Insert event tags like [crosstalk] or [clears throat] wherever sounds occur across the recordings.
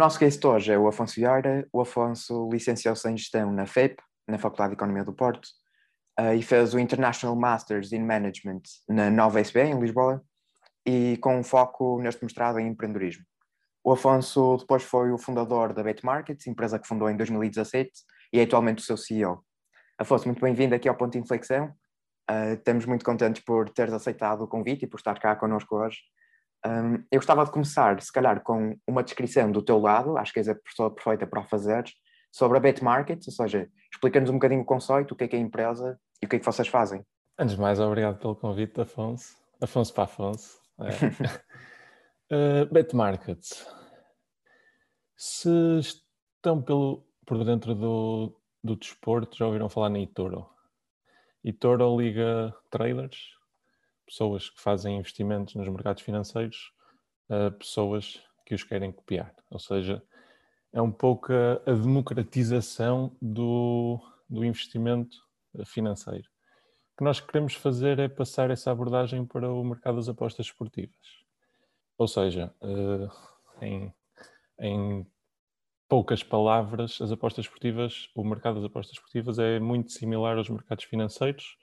nosso guest hoje é o Afonso Vieira. O Afonso licenciou-se em Gestão na FEP, na Faculdade de Economia do Porto, uh, e fez o International Masters in Management na Nova SB, em Lisboa, e com um foco neste mestrado em empreendedorismo. O Afonso depois foi o fundador da Bet Markets, empresa que fundou em 2017, e é atualmente o seu CEO. Afonso, muito bem-vindo aqui ao Ponto de Inflexão. Uh, estamos muito contentes por teres aceitado o convite e por estar cá connosco hoje. Um, eu gostava de começar, se calhar, com uma descrição do teu lado, acho que és a pessoa perfeita para o fazeres, sobre a Bet Markets, ou seja, explica-nos um bocadinho o conceito, o que é que é a empresa e o que é que vocês fazem. Antes de mais, obrigado pelo convite, Afonso. Afonso para Afonso. É. [laughs] uh, Bet Markets. Se estão pelo, por dentro do, do desporto, já ouviram falar na eToro. eToro liga traders, pessoas que fazem investimentos nos mercados financeiros, a pessoas que os querem copiar. Ou seja, é um pouco a, a democratização do, do investimento financeiro. O que nós queremos fazer é passar essa abordagem para o mercado das apostas esportivas. Ou seja, uh, em, em poucas palavras, as apostas esportivas, o mercado das apostas esportivas é muito similar aos mercados financeiros,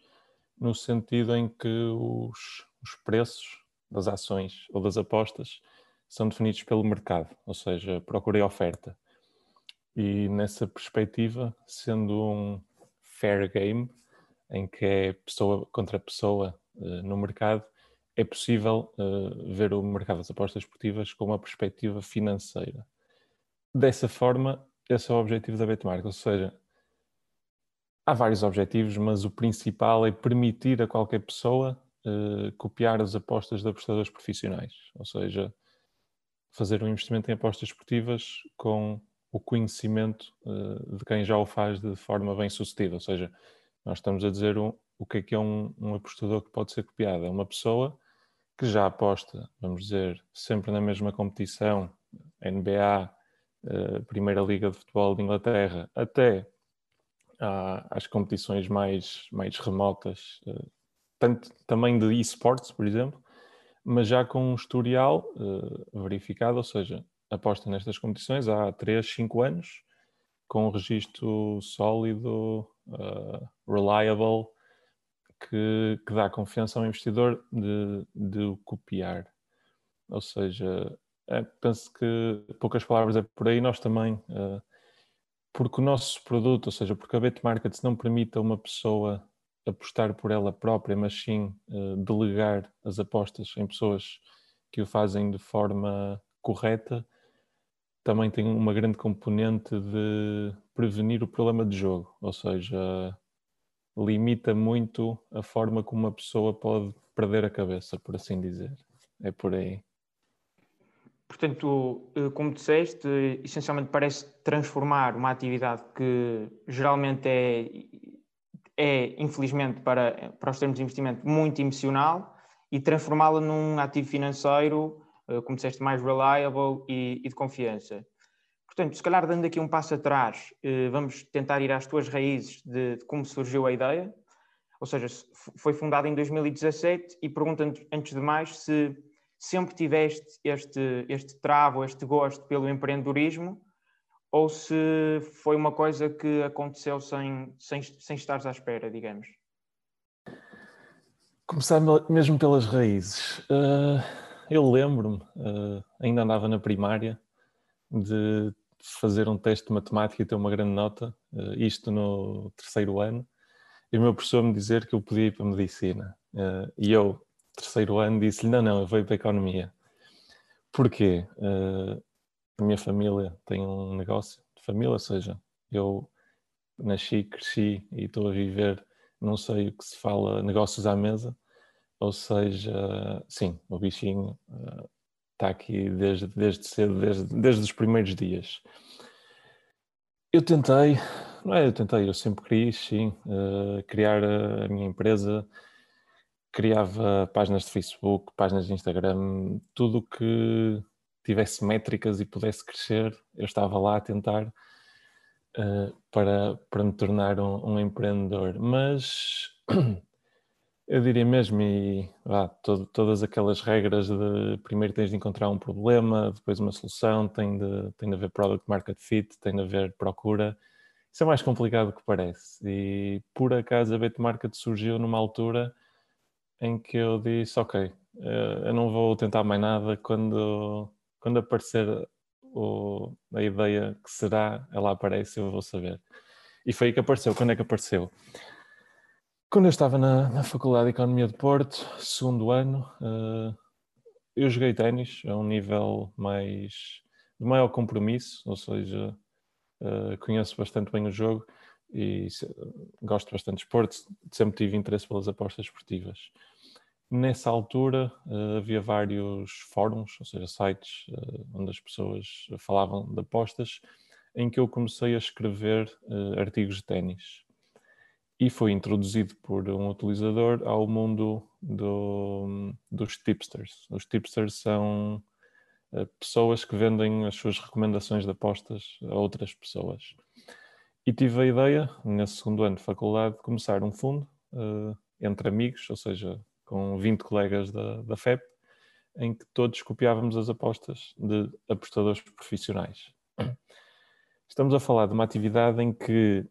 no sentido em que os, os preços das ações ou das apostas são definidos pelo mercado, ou seja, procura e oferta. E nessa perspectiva, sendo um fair game, em que é pessoa contra pessoa uh, no mercado, é possível uh, ver o mercado das apostas esportivas com uma perspectiva financeira. Dessa forma, esse é o objetivo da Betmark, ou seja, há vários objetivos, mas o principal é permitir a qualquer pessoa uh, copiar as apostas de apostadores profissionais, ou seja, fazer um investimento em apostas esportivas com o conhecimento uh, de quem já o faz de forma bem sucedida, ou seja, nós estamos a dizer um, o que é que é um, um apostador que pode ser copiado, é uma pessoa que já aposta, vamos dizer, sempre na mesma competição, NBA, uh, eh, Primeira Liga de Futebol de Inglaterra, até às competições mais, mais remotas, eh, tanto também de esportes, por exemplo, mas já com um historial uh, verificado, ou seja, aposta nestas competições há 3, 5 anos, com um registro sólido, uh, reliable, que, que, dá confiança ao investidor de, de copiar. Ou seja, é, penso que poucas palavras é por aí, nós também uh, porque o nosso produto, ou seja, porque a Bet Markets não permite a uma pessoa apostar por ela própria, mas sim uh, delegar as apostas em pessoas que o fazem de forma correta, também tem uma grande componente de prevenir o problema de jogo, ou seja, limita muito a forma como uma pessoa pode perder a cabeça, por assim dizer. É por aí. Portanto, eh, como disseste, essencialmente parece transformar uma atividade que geralmente é, é infelizmente, para, para os termos de investimento, muito emocional e transformá-la num ativo financeiro, eh, como disseste, mais reliable e, e de confiança. Portanto, se calhar dando aqui um passo atrás, eh, vamos tentar ir às tuas raízes de, de como surgiu a ideia. Ou seja, foi fundada em 2017 e pergunto antes de mais se sempre tiveste este, este travo, este gosto pelo empreendedorismo, ou se foi uma coisa que aconteceu sem, sem, sem estares à espera, digamos? Começar mesmo pelas raízes. Uh, eu lembro-me, uh, ainda andava na primária, de fazer um teste de matemática e ter uma grande nota, uh, isto no terceiro ano, e o meu professor me dizer que eu podia ir para a medicina. e eu, terceiro ano, disse-lhe: Não, não, eu vou para a economia. Porquê? Uh, a minha família tem um negócio de família, ou seja, eu nasci, cresci e estou a viver, não sei o que se fala, negócios à mesa, ou seja, sim, o bichinho uh, está aqui desde, desde cedo, desde, desde os primeiros dias. Eu tentei, não é, eu tentei, eu sempre quis, sim, uh, criar a minha empresa, criava páginas de Facebook, páginas de Instagram, tudo que tivesse métricas e pudesse crescer, eu estava lá a tentar uh, para, para me tornar um, um empreendedor. Mas [clears throat] Eu diria mesmo, e ah, todo, todas aquelas regras de primeiro tens de encontrar um problema, depois uma solução, tem de, tem de haver product market fit, tem de haver procura. Isso é mais complicado do que parece. E por acaso a Market surgiu numa altura em que eu disse, ok, eh, eu não vou tentar mais nada quando, quando aparecer o, a ideia que será, ela aparece, eu vou saber. E foi aí que apareceu. Quando é que apareceu? Quando eu estava na, na Faculdade de Economia de Porto, segundo ano, uh, eu joguei ténis a um nível mais de maior compromisso, ou seja, uh, conheço bastante bem o jogo e gosto bastante de esporte, sempre tive interesse pelas apostas esportivas. Nessa altura uh, havia vários fóruns, ou seja, sites onde as pessoas falavam de apostas, em que eu comecei a escrever artigos de ténis e foi introduzido por um utilizador ao mundo do, dos tipsters. Os tipsters são pessoas que vendem as suas recomendações de apostas a outras pessoas. E tive a ideia, nesse segundo ano de faculdade, de começar um fundo uh, entre amigos, ou seja, com 20 colegas da, da FEP, em que todos copiávamos as apostas de apostadores profissionais. Estamos a falar de uma atividade em que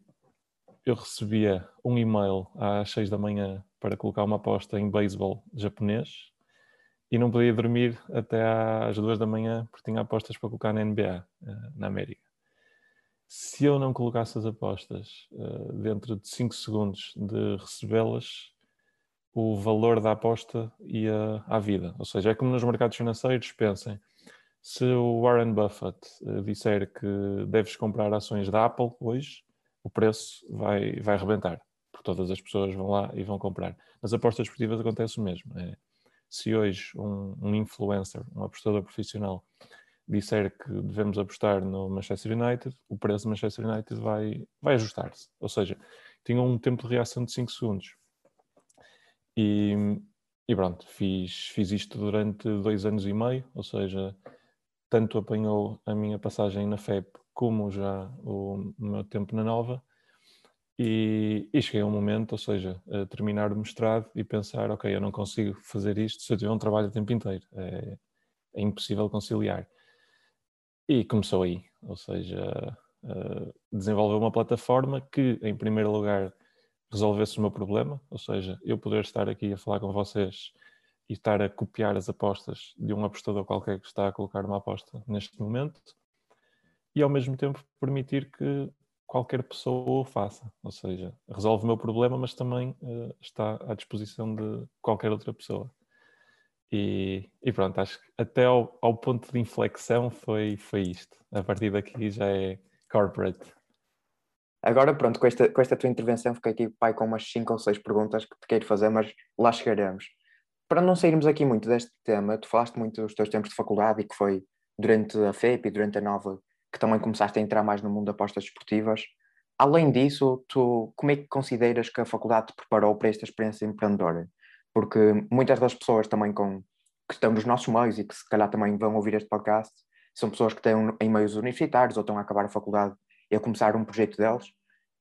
eu recebia um e-mail às 6 da manhã para colocar uma aposta em beisebol japonês e não podia dormir até às 2 da manhã porque tinha apostas para colocar na NBA, eh, na América. Se eu não colocasse as apostas eh, dentro de 5 segundos de recebê-las, o valor da aposta ia à vida. Ou seja, é como nos mercados financeiros, pensem, se o Warren Buffett eh, disser que deves comprar ações da Apple hoje, o preço vai, vai rebentar, porque todas as pessoas vão lá e vão comprar. Nas apostas esportivas acontece o mesmo. É, se hoje um, um influencer, um apostador profissional, disser que devemos apostar no Manchester United, o preço do Manchester United vai, vai ajustar-se. Ou seja, tinha um tempo de reação de 5 segundos. E, e pronto, fiz, fiz isto durante dois anos e meio, ou seja, tanto apanhou a minha passagem na FEP como já o meu tempo na Nova. E, e, cheguei a um momento, ou seja, a terminar o mestrado e pensar, ok, eu não consigo fazer isto se eu tiver um trabalho o tempo inteiro. É, é impossível conciliar. E começou aí, ou seja, desenvolver uma plataforma que, em primeiro lugar, resolvesse o meu problema, ou seja, eu poder estar aqui a falar com vocês e estar a copiar as apostas de um apostador qualquer que está a colocar uma aposta neste momento, e ao mesmo tempo permitir que qualquer pessoa o faça. Ou seja, resolve o meu problema, mas também uh, está à disposição de qualquer outra pessoa. E, e pronto, acho que até ao, ao, ponto de inflexão foi, foi isto. A partir daqui já é corporate. Agora, pronto, com esta, com esta tua intervenção, fiquei aqui, pai, com umas 5 ou 6 perguntas que te quero fazer, mas lá chegaremos. Para não sairmos aqui muito deste tema, tu falaste muito dos teus tempos de faculdade e que foi durante a FEP e durante a Nova que também começaste a entrar mais no mundo de apostas esportivas. Além disso, tu, como é que consideras que a faculdade te preparou para esta experiência empreendedora? Porque muitas das pessoas também com, que estão nos nossos meios e que se calhar também vão ouvir este podcast são pessoas que estão em meios universitários ou estão a acabar a faculdade e a começar um projeto deles.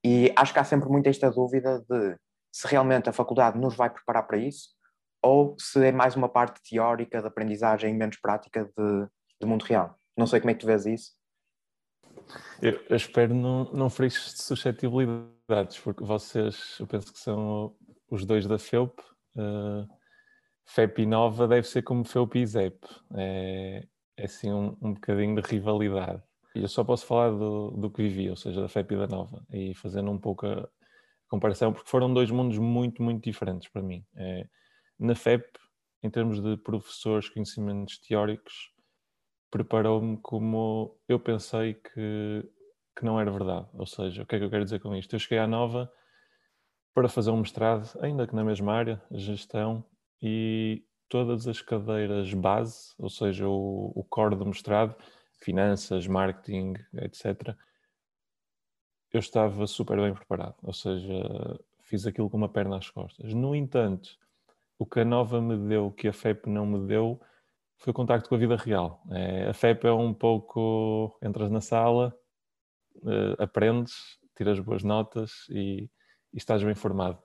E acho que há sempre muito esta dúvida de se realmente a faculdade nos vai preparar para isso ou se é mais uma parte teórica de aprendizagem e menos prática de, de mundo real. Não sei como é que tu vês isso. Eu, espero não, não ferir suscetibilidades, porque vocês, eu penso que são os dois da FEUP. Uh, FEP e Nova deve ser como FEUP e ZEP. É, é assim um, um bocadinho de rivalidade. E eu só posso falar do, do que vivi, ou seja, da FEP e da Nova, e fazendo um pouco a comparação, porque foram dois mundos muito, muito diferentes para mim. É, na FEP, em termos de professores, conhecimentos teóricos, preparou-me como eu pensei que, que não era verdade. Ou seja, o que é que eu quero dizer com isto? Eu cheguei à Nova para fazer um mestrado, ainda que na mesma área, gestão, e todas as cadeiras base, ou seja, o, o core do mestrado, finanças, marketing, etc., eu estava super bem preparado, ou seja, fiz aquilo com uma perna às costas. No entanto, o que a Nova me deu, que a FEP não me deu, foi o contacto com a vida real. É, a FEP é um pouco, entras na sala, uh, aprendes, tiras boas notas e, e, estás bem formado.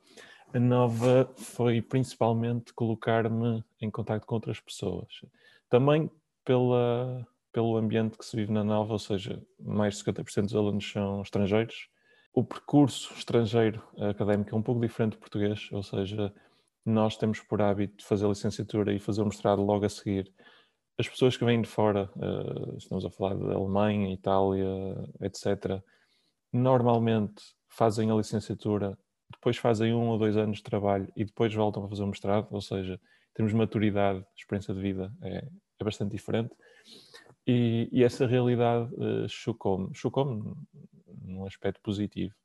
A nova foi principalmente colocar-me em contato com outras pessoas. Também pela, pelo ambiente que se vive na nova, ou seja, mais de 50% dos alunos são estrangeiros. O percurso estrangeiro académico é um pouco diferente do português, ou seja, nós temos por hábito fazer a licenciatura e fazer o mestrado logo a seguir. As pessoas que vêm de fora, uh, estamos a falar de Alemanha, Itália, etc., normalmente fazem a licenciatura, depois fazem um ou dois anos de trabalho e depois voltam a fazer o mestrado, ou seja, temos maturidade, experiência de vida é, é bastante diferente. E, e essa realidade uh, chocou-me, chocou-me num aspecto positivo.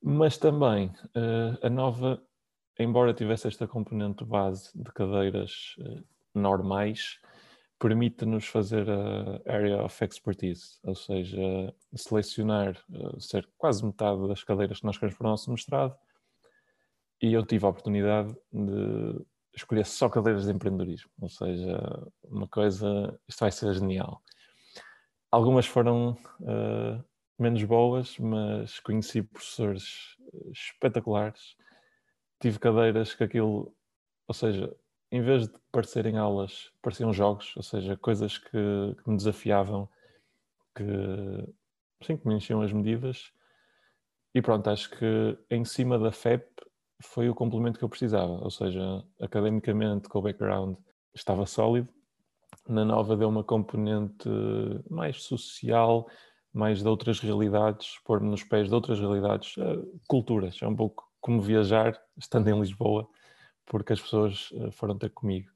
Mas também uh, a nova embora tivesse esta componente base de cadeiras uh, normais, permite-nos fazer a Area of Expertise, ou seja, selecionar uh, ser quase metade das cadeiras que nós queremos para o nosso mestrado. E eu tive a oportunidade de escolher só cadeiras de empreendedorismo, ou seja, uma coisa, isto vai ser genial. Algumas foram uh, menos boas, mas conheci professores espetaculares tive cadeiras que aquilo, ou seja, em vez de parecerem aulas, pareciam jogos, ou seja, coisas que, que me desafiavam, que, sim, que me enchiam as medidas. E pronto, acho que em cima da FEP foi o complemento que eu precisava, ou seja, academicamente com o background estava sólido, na nova deu uma componente mais social, mais de outras realidades, pôr-me nos pés de outras realidades, culturas, é um pouco como viajar estando em Lisboa, porque as pessoas eh, foram ter comigo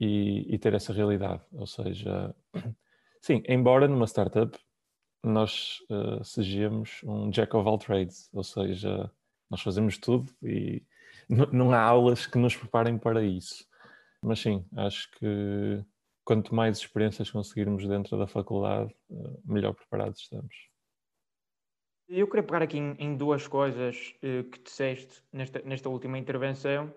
e, e ter essa realidade. Ou seja, [clears throat] sim, embora numa startup nós uh, sejamos um jack of all trades, ou seja, nós fazemos tudo e [laughs] não há aulas que nos preparem para isso. Mas sim, acho que quanto mais experiências conseguirmos dentro da faculdade, eh, melhor preparados estamos. Eu queria pegar aqui em, duas coisas que disseste nesta, nesta última intervenção.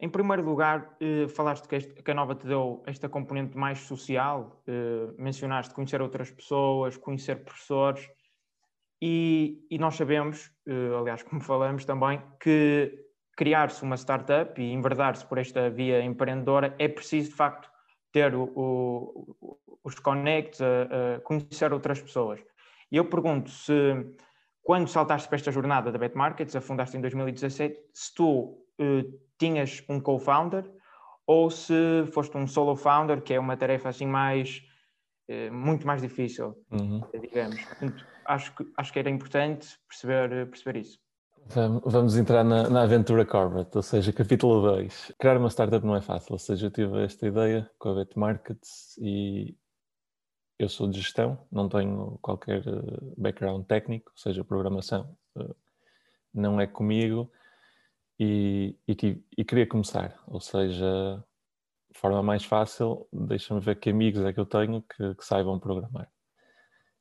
Em primeiro lugar, uh, falaste que, este, que, a Nova te deu esta componente mais social, uh, mencionaste conhecer outras pessoas, conhecer professores, e, e nós sabemos, aliás, [laughs] como falamos também, que criar-se uma startup e enverdar-se por esta via empreendedora é preciso, de facto, ter o, o, os connects, a, a conhecer outras pessoas. E eu pergunto se quando saltaste para esta jornada da Bet Markets, afundaste em 2017, se tu uh, tinhas um co-founder ou se foste um solo founder, que é uma tarefa assim mais uh, muito mais difícil, uhum. digamos. Portanto, acho que acho que era importante perceber perceber isso. Vamos entrar na, na, aventura corporate, ou seja, capítulo 2. Criar uma startup não é fácil, ou seja, eu tive esta ideia com a Bet Markets e eu sou de gestão, não tenho qualquer eh, background técnico, ou seja, programação eh, não é comigo e, e, e queria começar, ou seja, forma mais fácil, deixa-me ver que amigos é que eu tenho que, que saibam programar.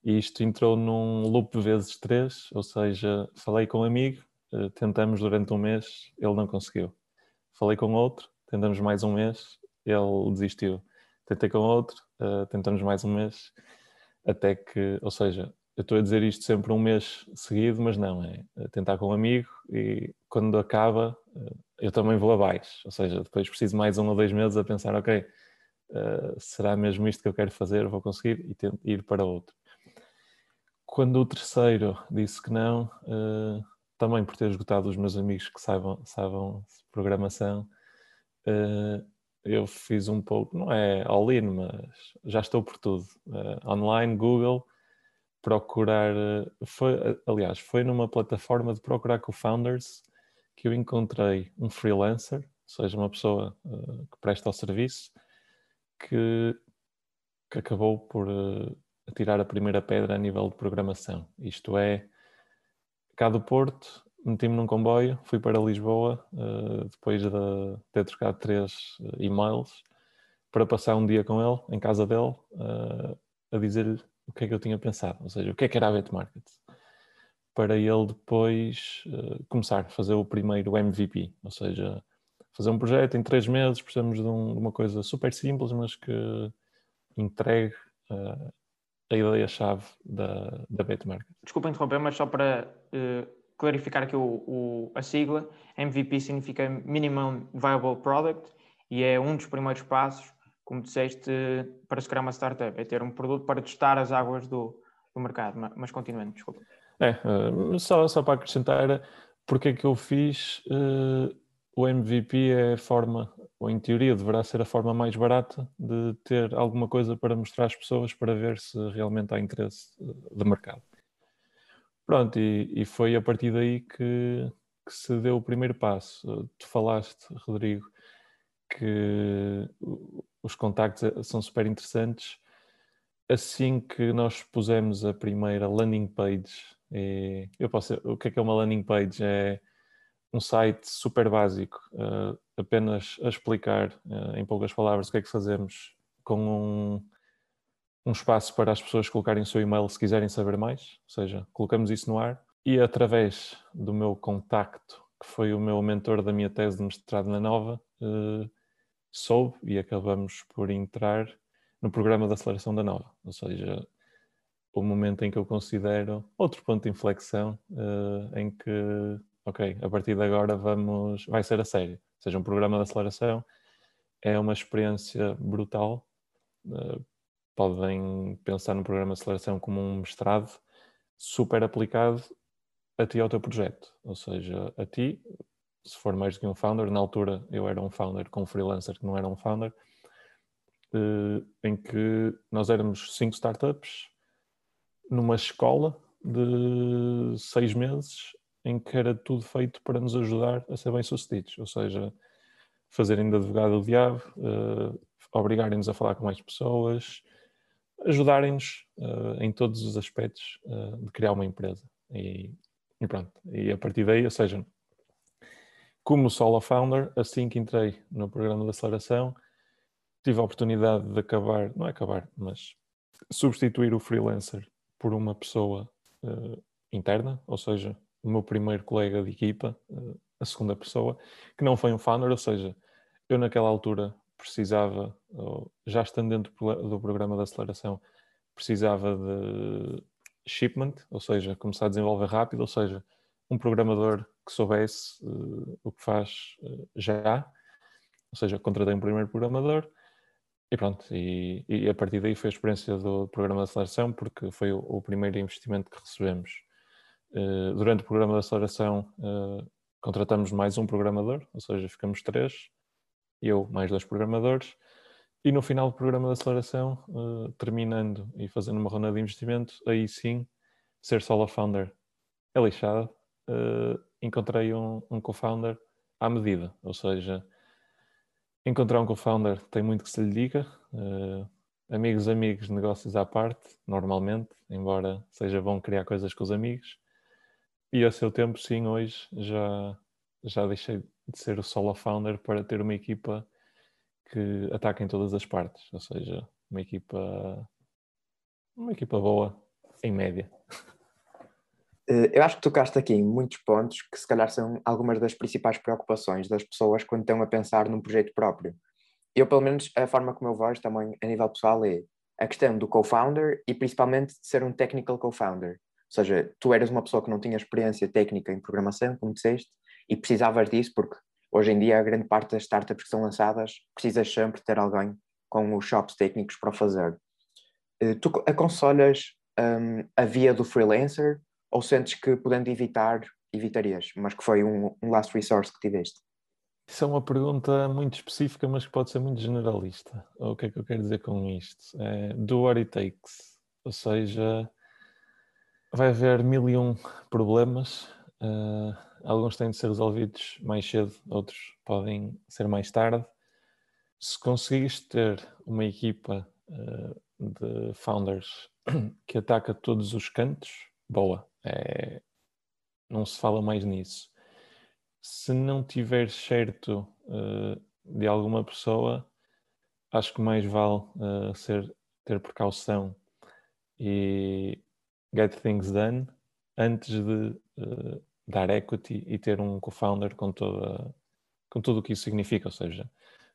E isto entrou num loop vezes três, ou seja, falei com um amigo, eh, tentamos durante um mês, ele não conseguiu. Falei com outro, tentamos mais um mês, ele desistiu tentei com outro, uh, tentamos mais um mês, até que, ou seja, eu estou a dizer isto sempre um mês seguido, mas não, é tentar com um amigo e quando acaba uh, eu também vou abaixo, ou seja, depois preciso mais um ou dois meses a pensar, ok, uh, será mesmo isto que eu quero fazer, vou conseguir e tento ir para outro. Quando o terceiro disse que não, também por ter esgotado os meus amigos que saibam, saibam programação, eu fiz um pouco, não é all-in, mas já estou por tudo. Online, Google, procurar. Uh, foi, aliás, foi numa plataforma de procurar co-founders que eu encontrei um freelancer, ou seja, uma pessoa uh, que presta o serviço, que, que acabou por tirar a primeira pedra a nível de programação. Isto é, cá do Porto, meti-me num comboio, fui para Lisboa, uh, depois de ter trocado três uh, e-mails, para passar um dia com ele, em casa dele, uh, a dizer-lhe o que é que eu tinha pensado, ou seja, o que é que era a Bet Market, para ele depois começar a fazer o primeiro MVP, ou seja, fazer um projeto em três meses, precisamos de, um, de uma coisa super simples, mas que entregue a ideia-chave da, da Bet Market. Desculpa interromper, mas só para clarificar aqui o, o, a sigla, MVP significa Minimum Viable Product e é um dos primeiros passos, como disseste, para se criar uma startup, é ter um produto para testar as águas do, do mercado. Mas continuando, desculpa. É, uh, só, só para acrescentar, porque é que eu fiz uh, o MVP é a forma, ou em teoria deverá ser a forma mais barata de ter alguma coisa para mostrar às pessoas para ver se realmente há interesse eh, de mercado. Pronto, e, e foi a partir daí que, que, se deu o primeiro passo. Tu falaste, Rodrigo, que os contactos eh, são super interessantes. Assim que nós pusemos a primeira landing page, e eu posso, o que é que é uma landing page? É um site super básico, uh, apenas a explicar uh, em poucas palavras o que é que fazemos, com um, um espaço para as pessoas colocarem o seu e-mail se quiserem saber mais, ou seja, colocamos isso no ar e através do meu contacto, que foi o meu mentor da minha tese de mestrado na Nova, uh, soube e acabamos por entrar no programa de aceleração da Nova, ou seja, o momento em que eu considero outro ponto de inflexão em que ok, a partir de agora vamos, vai ser a sério. Ou seja, um programa de aceleração é uma experiência brutal. Uh, podem pensar no programa de aceleração como um mestrado super aplicado a ti ao teu projeto. Ou seja, a ti, se for mais do que um founder, na altura eu era um founder com um freelancer que não era um founder, uh, em que nós éramos cinco startups numa escola de seis meses em que era tudo feito para nos ajudar a ser bem-sucedidos, ou seja, fazerem de advogado o diabo, uh, obrigarem-nos a falar com mais pessoas, ajudarem-nos uh, em todos os aspectos de criar uma empresa. E, e, pronto, e a partir daí, ou seja, como solo founder, assim que entrei no programa de aceleração, tive a oportunidade de acabar, não é acabar, mas substituir o freelancer por uma pessoa interna, ou seja, o meu primeiro colega de equipa, eh, a segunda pessoa, que não foi um founder, ou seja, eu naquela altura precisava, já estando dentro do programa de aceleração, precisava de shipment, ou seja, começar a desenvolver rápido, ou seja, um programador que soubesse uh, o que faz uh, já, ou seja, contratei um primeiro programador e pronto, e, e, a partir daí foi a experiência do programa de aceleração, porque foi o, o primeiro investimento que recebemos eh, durante o programa de aceleração, contratamos mais um programador, ou seja, ficamos três, eu mais dois programadores, e no final do programa de aceleração, terminando e fazendo uma ronda de investimento, aí sim, ser solo founder é lixado. Encontrei um, um co-founder à medida, ou seja, encontrar um co-founder tem muito que se lhe diga. amigos, amigos, negócios à parte, normalmente, embora seja bom criar coisas com os amigos. E a seu tempo, sim, hoje já, já deixei de ser o solo founder para ter uma equipa que ataca em todas as partes, ou seja, uma equipa uma equipa boa em média. Eh, eu acho que tocaste aqui em muitos pontos que se calhar são algumas das principais preocupações das pessoas quando estão a pensar num projeto próprio. Eu, pelo menos, a forma como eu vejo também a nível pessoal é a questão do co-founder e principalmente de ser um technical co-founder. Ou seja, tu eras uma pessoa que não tinha experiência técnica em programação, como disseste, e precisavas disso porque hoje em dia a grande parte das startups que são lançadas precisas sempre ter alguém com os shops técnicos para fazer. Eh, tu aconselhas um, a via do freelancer ou sentes que podendo evitar, evitarias, mas que foi um, um last resource que tiveste? Isso é uma pergunta muito específica, mas que pode ser muito generalista. O que é que eu quero dizer com isto? É, do what it takes. Ou seja, vai haver mil e um problemas. Uh, alguns têm de ser resolvidos mais cedo, outros podem ser mais tarde. Se conseguires ter uma equipa uh, de founders [coughs] que ataca todos os cantos, boa. É, não se fala mais nisso. Se não tiver certo uh, de alguma pessoa, acho que mais vale ser, ter precaução e get things done antes de uh, dar equity e ter um co-founder com, com tudo o que isso significa, ou seja,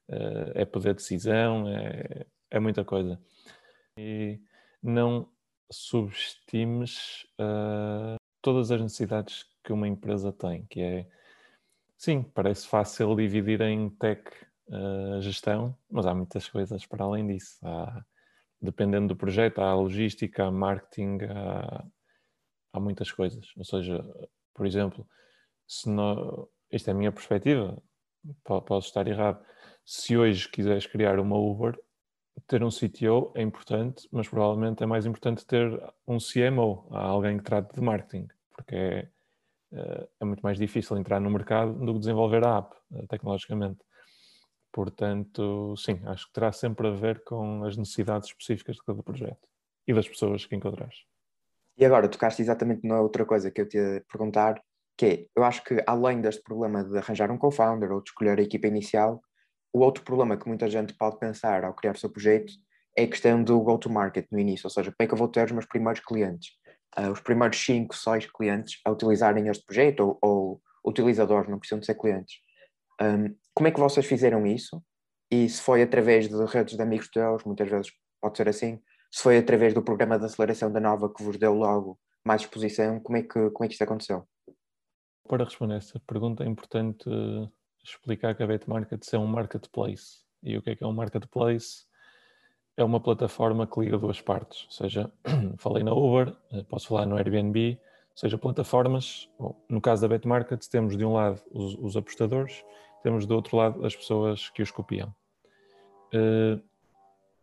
uh, é poder de decisão, é, é muita coisa. E não subestimes uh, todas as necessidades que uma empresa tem, que é, sim, parece fácil dividir em tech uh, gestão, mas há muitas coisas para além disso. Há, dependendo do projeto, há logística, há marketing, há, há muitas coisas. Ou seja, por exemplo, se não, esta é a minha perspectiva, posso estar errado. Se hoje quiseres criar uma Uber, ter um CTO é importante, mas provavelmente é mais importante ter um CMO, alguém que trate de marketing, porque é, eh, é muito mais difícil entrar no mercado do que desenvolver a app, eh, tecnologicamente. Portanto, sim, acho que terá sempre a ver com as necessidades específicas de cada projeto e das pessoas que encontrares. E agora, tocaste exatamente na outra coisa que eu te ia perguntar, que é, eu acho que além deste problema de arranjar um co-founder ou de escolher a equipa inicial, o outro problema que muita gente pode pensar ao criar o seu projeto é a questão do go-to-market no início, ou seja, como é que eu vou ter os meus primeiros clientes, uh, os primeiros 5, 6 clientes a utilizarem este projeto, ou, ou utilizadores, não precisam de ser clientes. Um, como é que vocês fizeram isso? E se foi através de redes de amigos teus, muitas vezes pode ser assim, se foi através do programa de aceleração da Nova que vos deu logo mais exposição, como é que, como é que isto aconteceu? Para responder essa pergunta é importante explicar que a Betmarket é um marketplace. E o que é que é um marketplace? É uma plataforma que liga duas partes. Ou seja, [clears throat] falei na Uber, eh, posso falar no Airbnb, ou seja, plataformas. no caso da Betmarket, temos de um lado os, os, apostadores, temos do outro lado as pessoas que os copiam. Uh,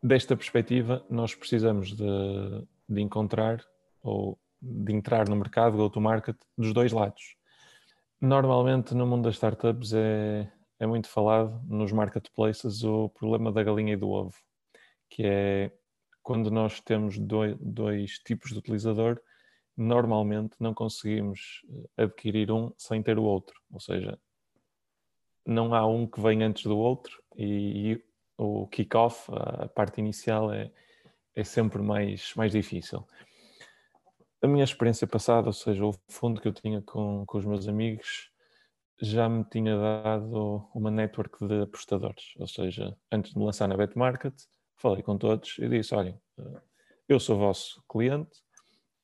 desta perspectiva, nós precisamos de, de encontrar ou de entrar no mercado go-to-market dos dois lados. Normalmente no mundo das startups é, é muito falado nos marketplaces o problema da galinha e do ovo, que é quando nós temos dois, dois tipos de utilizador, normalmente não conseguimos eh, adquirir um sem ter o outro, ou seja, não há um que vem antes do outro e, e o kick-off, a parte inicial é, é sempre mais, mais difícil a minha experiência passada, ou seja, o fundo que eu tinha com, com os meus amigos, já me tinha dado uma network de apostadores. Ou seja, antes de me lançar na Betmarket, falei com todos e disse: olhem, eu sou vosso cliente,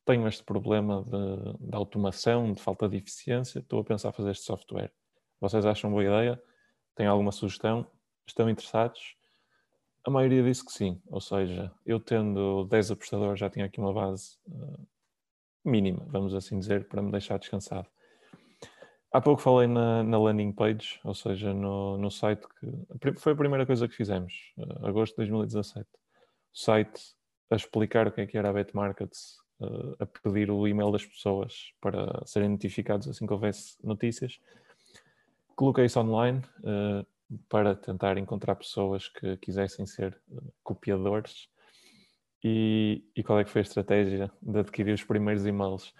tenho este problema de, de, automação, de falta de eficiência, estou a pensar fazer este software. Vocês acham boa ideia? Têm alguma sugestão? Estão interessados? A maioria disse que sim, ou seja, eu tendo 10 apostadores já tinha aqui uma base uh, mínima, vamos assim dizer, para me deixar descansado. Há pouco falei na, na landing page, ou seja, no, no site que foi a primeira coisa que fizemos, uh, agosto de 2017. O site a explicar o que é que era a Betmarkets, uh, a pedir o e-mail das pessoas para serem notificados assim que houvesse notícias. Coloquei isso online uh, para tentar encontrar pessoas que quisessem ser copiadores e, e, qual é que foi a estratégia de adquirir os primeiros e-mails?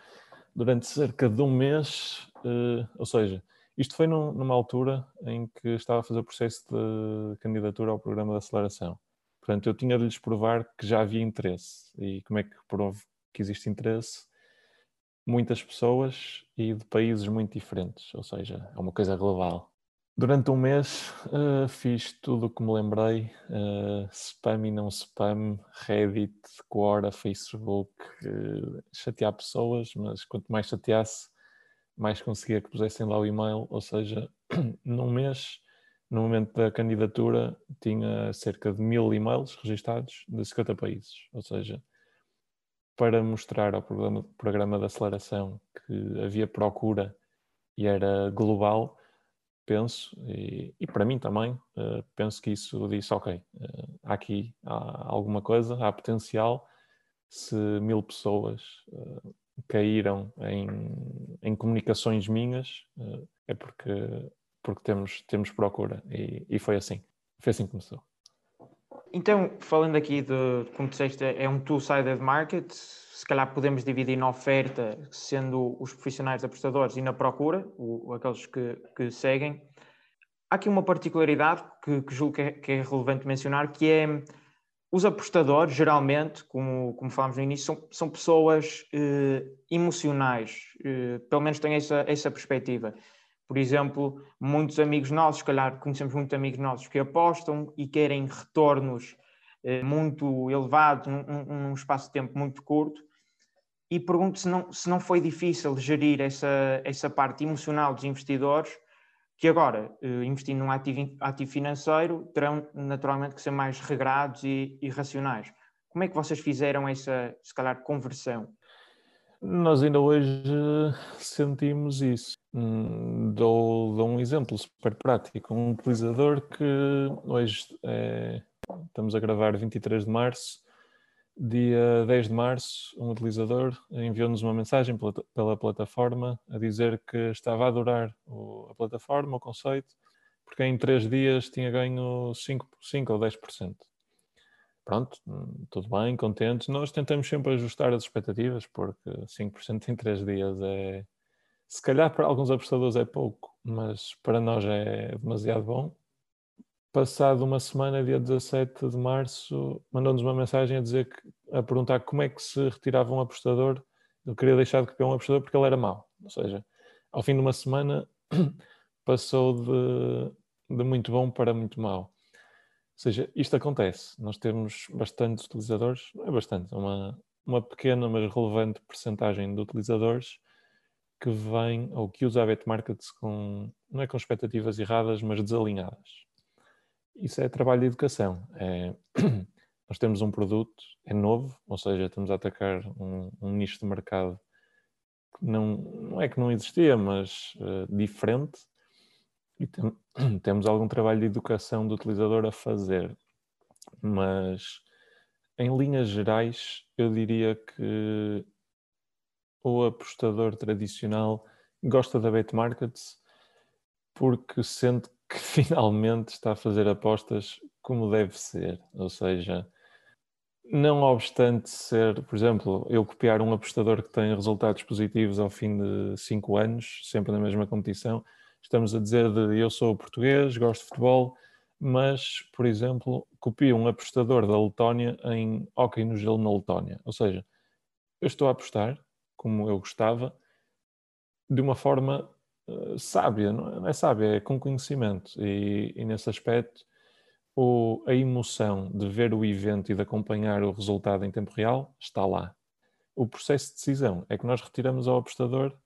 Durante cerca de um mês, uh, ou seja, isto foi num, numa altura em que estava a fazer o processo de candidatura ao programa de aceleração. Portanto, eu tinha de lhes provar que já havia interesse. E como é que provo que existe interesse? Muitas pessoas e de países muito diferentes, ou seja, é uma coisa global. Durante um mês uh, fiz tudo o que me lembrei, uh, spam e não spam, Reddit, Quora, Facebook, uh, chatear pessoas, mas quanto mais chateasse, mais conseguia que pusessem lá o e-mail, ou seja, [clears throat] num mês, no momento da candidatura, tinha cerca de mil e-mails registados de 50 países, ou seja, para mostrar ao programa, programa de aceleração que havia procura e era global, penso, e, e, para mim também, uh, penso que isso disse, ok, uh, aqui há alguma coisa, há potencial, se mil pessoas uh, caíram em, em comunicações minhas, é porque, porque temos, temos procura, e, e foi assim, foi assim que começou. Então, falando aqui de, como disseste, é um two-sided market, se calhar podemos dividir na oferta, sendo os profissionais apostadores, e na procura, o, aqueles que, que seguem. Há aqui uma particularidade que, que julgo que é, que é, relevante mencionar, que é os apostadores, geralmente, como, como falámos no início, são, são pessoas eh, emocionais, eh, pelo menos têm essa, essa perspectiva. Por exemplo, muitos amigos nossos, se calhar conhecemos muitos amigos nossos que apostam e querem retornos eh, muito elevados num, num, espaço de tempo muito curto. e pergunto se não, se não foi difícil gerir essa, essa parte emocional dos investidores, que agora, uh, investindo num ativo, ativo financeiro, terão naturalmente que ser mais regrados e, e racionais. Como é que vocês fizeram essa, se calhar, conversão? Nós ainda hoje sentimos isso. Hum, dou, dou um exemplo super prático. Um utilizador que hoje é, estamos a gravar 23 de março, dia 10 de março, um utilizador enviou-nos uma mensagem pela, pela, plataforma a dizer que estava a adorar o, a plataforma, o conceito, porque em 3 dias tinha ganho 5, 5 ou 10% pronto, tudo bem, contentes. Nós tentamos sempre ajustar as expectativas, porque 5% em 3 dias é. Se calhar para alguns apostadores é pouco, mas para nós é demasiado bom. Passado uma semana, dia 17 de março, mandou-nos uma mensagem a dizer que, a perguntar como é que se retirava um apostador. Ele queria deixar de copiar um apostador porque ele era mau. Ou seja, ao fim de uma semana [clears throat] passou de, de muito bom para muito mau. Ou seja, isto acontece. Nós temos bastantes utilizadores, não é bastante, é uma, uma pequena, mas relevante percentagem de utilizadores que vêm ou que usa a Betmarkets com, não é com expectativas erradas, mas desalinhadas. Isso é trabalho de educação. É, [clears throat] nós temos um produto, é novo, ou seja, estamos a atacar um, um nicho de mercado que não, não é que não existia, mas uh, diferente, e tem, [clears throat] temos algum trabalho de educação do utilizador a fazer, mas em linhas gerais eu diria que o apostador tradicional gosta da bet markets porque sente que [laughs] finalmente está a fazer apostas como deve ser, ou seja, não obstante ser, por exemplo, eu copiar um apostador que tem resultados positivos ao fim de cinco anos, sempre na mesma competição, estamos a dizer de eu sou português, gosto de futebol, mas, por exemplo, copio um apostador da Letónia em hockey no gelo na Letónia. Ou seja, eu estou a apostar, como eu gostava, de uma forma uh, sábia, não é sábia, é com conhecimento. E, e nesse aspecto, o, a emoção de ver o evento e de acompanhar o resultado em tempo real está lá. O processo de decisão é que nós retiramos ao apostador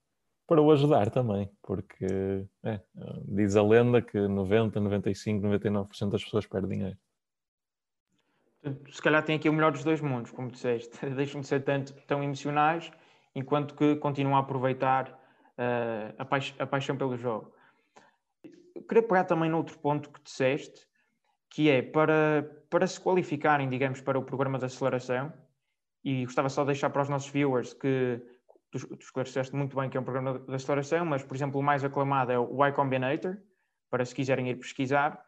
para o ajudar também, porque é, diz a lenda que 90, 95, 99% das pessoas perdem dinheiro. Se calhar tem aqui o melhor dos dois mundos, como disseste. [laughs] Deixam de ser tanto, tão emocionais, enquanto que continuam a aproveitar uh, a, paix a, paixão pelo jogo. queria pegar também noutro ponto que disseste, que é para, para se qualificarem, digamos, para o programa de aceleração, e gostava só de deixar para os nossos viewers que tu, tu esclareceste muito bem que é um programa de aceleração, mas, por exemplo, o mais aclamado é o Y Combinator, para se quiserem ir pesquisar.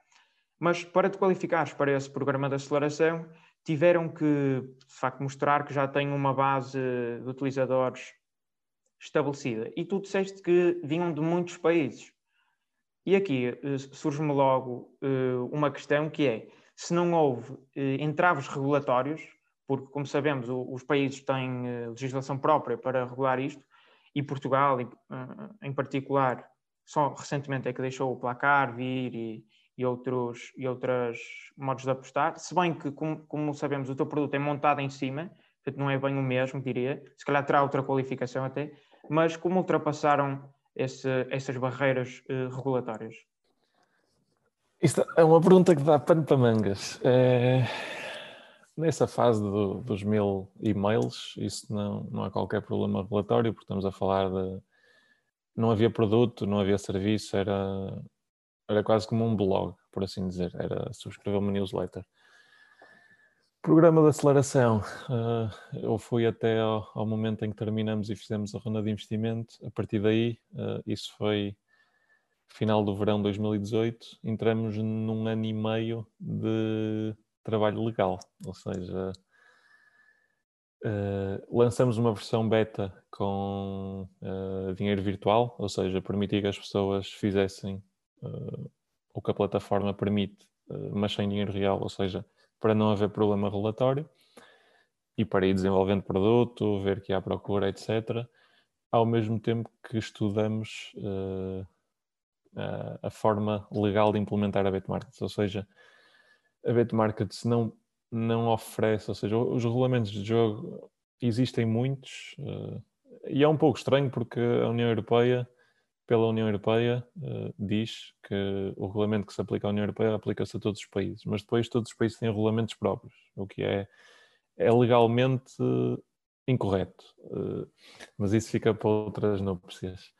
Mas para te qualificares para esse programa de aceleração, tiveram que, de facto, mostrar que já têm uma base de utilizadores estabelecida. E tu disseste que vinham de muitos países. E aqui eh, surge-me logo eh, uma questão que é, se não houve eh, entraves regulatórios, porque, como sabemos, os países têm legislação própria para regular isto, e Portugal, em particular, só recentemente é que deixou o placar vir e, e outros e outros modos de apostar, se bem que, como, como, sabemos, o teu produto é montado em cima, portanto não é bem o mesmo, diria, se calhar terá outra qualificação até, mas como ultrapassaram esse, essas barreiras uh, regulatórias? Isto é uma pergunta que dá pano para mangas. É nessa fase do, dos mil e-mails, isso não, não há qualquer problema relatório, porque estamos a falar de. Não havia produto, não havia serviço, era, era quase como um blog, por assim dizer, era subscrever uma newsletter. Programa de aceleração. Uh, eu fui até ao, ao, momento em que terminamos e fizemos a ronda de investimento. A partir daí, uh, isso foi final do verão de 2018. Entramos num ano e meio de trabalho legal, ou seja, uh, lançamos uma versão beta com uh, dinheiro virtual, ou seja, permitir que as pessoas fizessem o que a plataforma permite, mas sem dinheiro real, ou seja, para não haver problema relatório e para ir desenvolvendo produto, ver que há procura, etc. Ao mesmo tempo que estudamos a forma legal de implementar a Betmarkets, ou seja, a BetMarkets não, não oferece, ou seja, os regulamentos de jogo existem muitos, uh, e é um pouco estranho porque a União Europeia, pela União Europeia, uh, diz que o regulamento que se aplica à União Europeia aplica-se a todos os países, mas depois todos os países têm regulamentos próprios, o que é, é legalmente incorreto. mas isso fica para outras núpcias.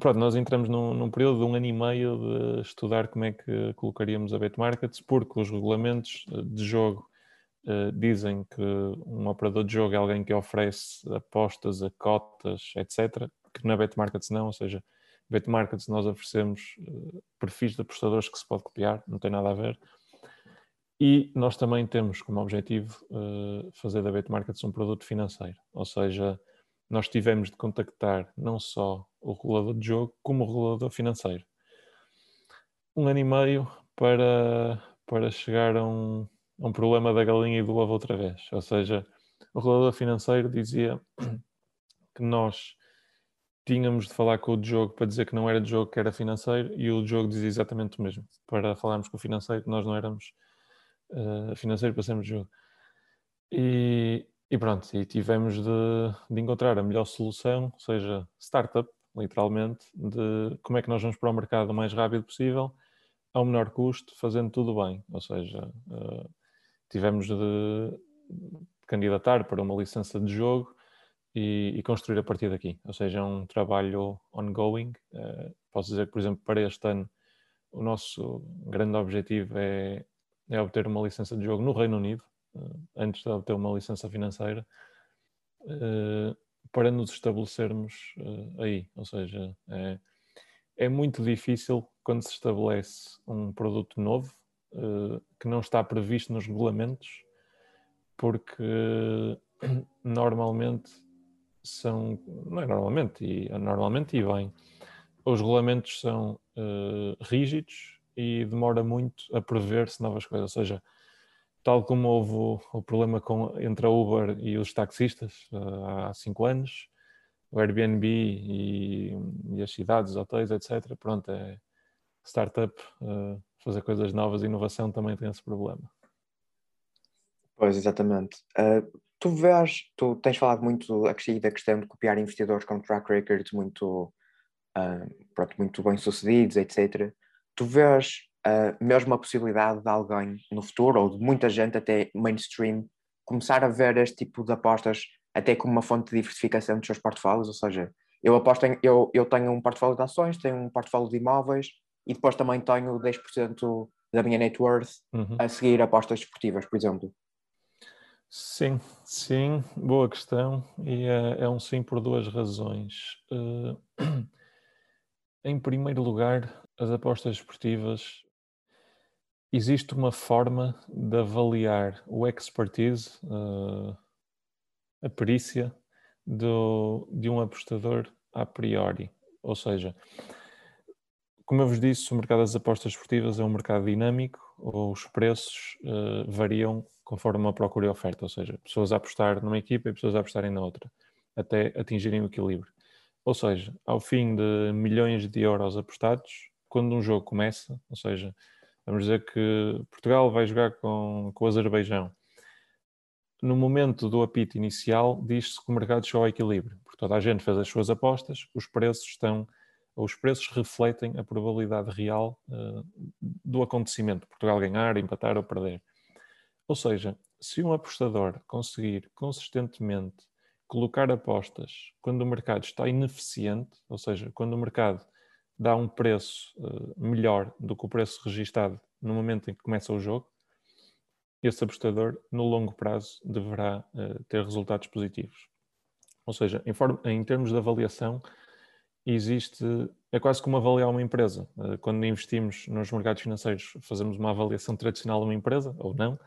Pronto, nós entramos num, num, período de um ano e meio de estudar como é que colocaríamos a betmarkets, porque os regulamentos de jogo uh, dizem que um operador de jogo é alguém que oferece apostas a cotas, etc., que na betmarkets não, ou seja, betmarkets nós oferecemos uh, perfis de apostadores que se pode copiar, não tem nada a ver. E nós também temos como objetivo uh, fazer da betmarkets um produto financeiro, ou seja, nós tivemos de contactar não só o regulador de jogo, como o regulador financeiro. Um ano e meio para, para chegar a um, um problema da galinha e do ovo outra vez. Ou seja, o regulador financeiro dizia [coughs] que nós tínhamos de falar com o jogo para dizer que não era jogo, que era financeiro, e o jogo dizia exatamente o mesmo. Para falarmos com o financeiro, que nós não éramos uh, financeiro para sermos jogo. E, e, pronto, e tivemos de, de encontrar a melhor solução, ou seja, startup, literalmente, de como é que nós vamos para o mercado o mais rápido possível, ao menor custo, fazendo tudo bem. Ou seja, uh, tivemos de candidatar para uma licença de jogo e, e, construir a partir daqui. Ou seja, é um trabalho ongoing. Uh, posso dizer que, por exemplo, para este ano, o nosso grande objetivo é, é obter uma licença de jogo no Reino Unido, uh, antes de obter uma licença financeira, uh, para nos estabelecermos aí. Ou seja, é, é muito difícil quando se estabelece um produto novo que não está previsto nos regulamentos, porque [clears throat] normalmente são, não é normalmente, e normalmente e bem, os regulamentos são uh, rígidos e demora muito a prever-se novas coisas, ou seja, tal como houve o, o problema com, entre a Uber e os taxistas uh, há cinco anos, o Airbnb e, e, as cidades, hotéis, etc. Pronto, é startup, uh, fazer coisas novas, inovação também tem esse problema. Pois, exatamente. Uh, tu vês, tu tens falado muito aqui da questão de copiar investidores com track records muito, uh, pronto, muito bem sucedidos, etc. Tu vês uh, mesmo a possibilidade de alguém no futuro, ou de muita gente até mainstream, começar a ver este tipo de apostas até como uma fonte de diversificação dos seus portfólios, ou seja, eu aposto em, eu, eu tenho um portfólio de ações, tenho um portfólio de imóveis e depois também tenho 10% da minha net worth uhum. a seguir apostas esportivas, por exemplo. Sim, sim, boa questão e é, é um sim por duas razões. Uh, [clears throat] em primeiro lugar, as apostas esportivas existe uma forma de avaliar o expertise, uh, a perícia do, de um apostador a priori. Ou seja, como eu vos disse, o mercado das apostas esportivas é um mercado dinâmico, os preços uh, variam conforme a procura e oferta, ou seja, pessoas a apostar numa equipa e pessoas a apostarem na outra, até atingirem o equilíbrio. Ou seja, ao fim de milhões de euros apostados, quando um jogo começa, ou seja, vamos dizer que Portugal vai jogar com, com o Azerbaijão, no momento do apito inicial, diz-se que o mercado chegou ao equilíbrio, porque toda a gente fez as suas apostas, os preços estão, os preços refletem a probabilidade real uh, do acontecimento, Portugal ganhar, empatar ou perder. Ou seja, se um apostador conseguir consistentemente colocar apostas quando o mercado está ineficiente, ou seja, quando o mercado dá um preço uh, melhor do que o preço registado no momento em que começa o jogo, esse apostador, no longo prazo, deverá uh, ter resultados positivos. Ou seja, em, em, termos de avaliação, existe. É quase como avaliar uma empresa. Uh, quando investimos nos mercados financeiros, fazemos uma avaliação tradicional de uma empresa, ou não.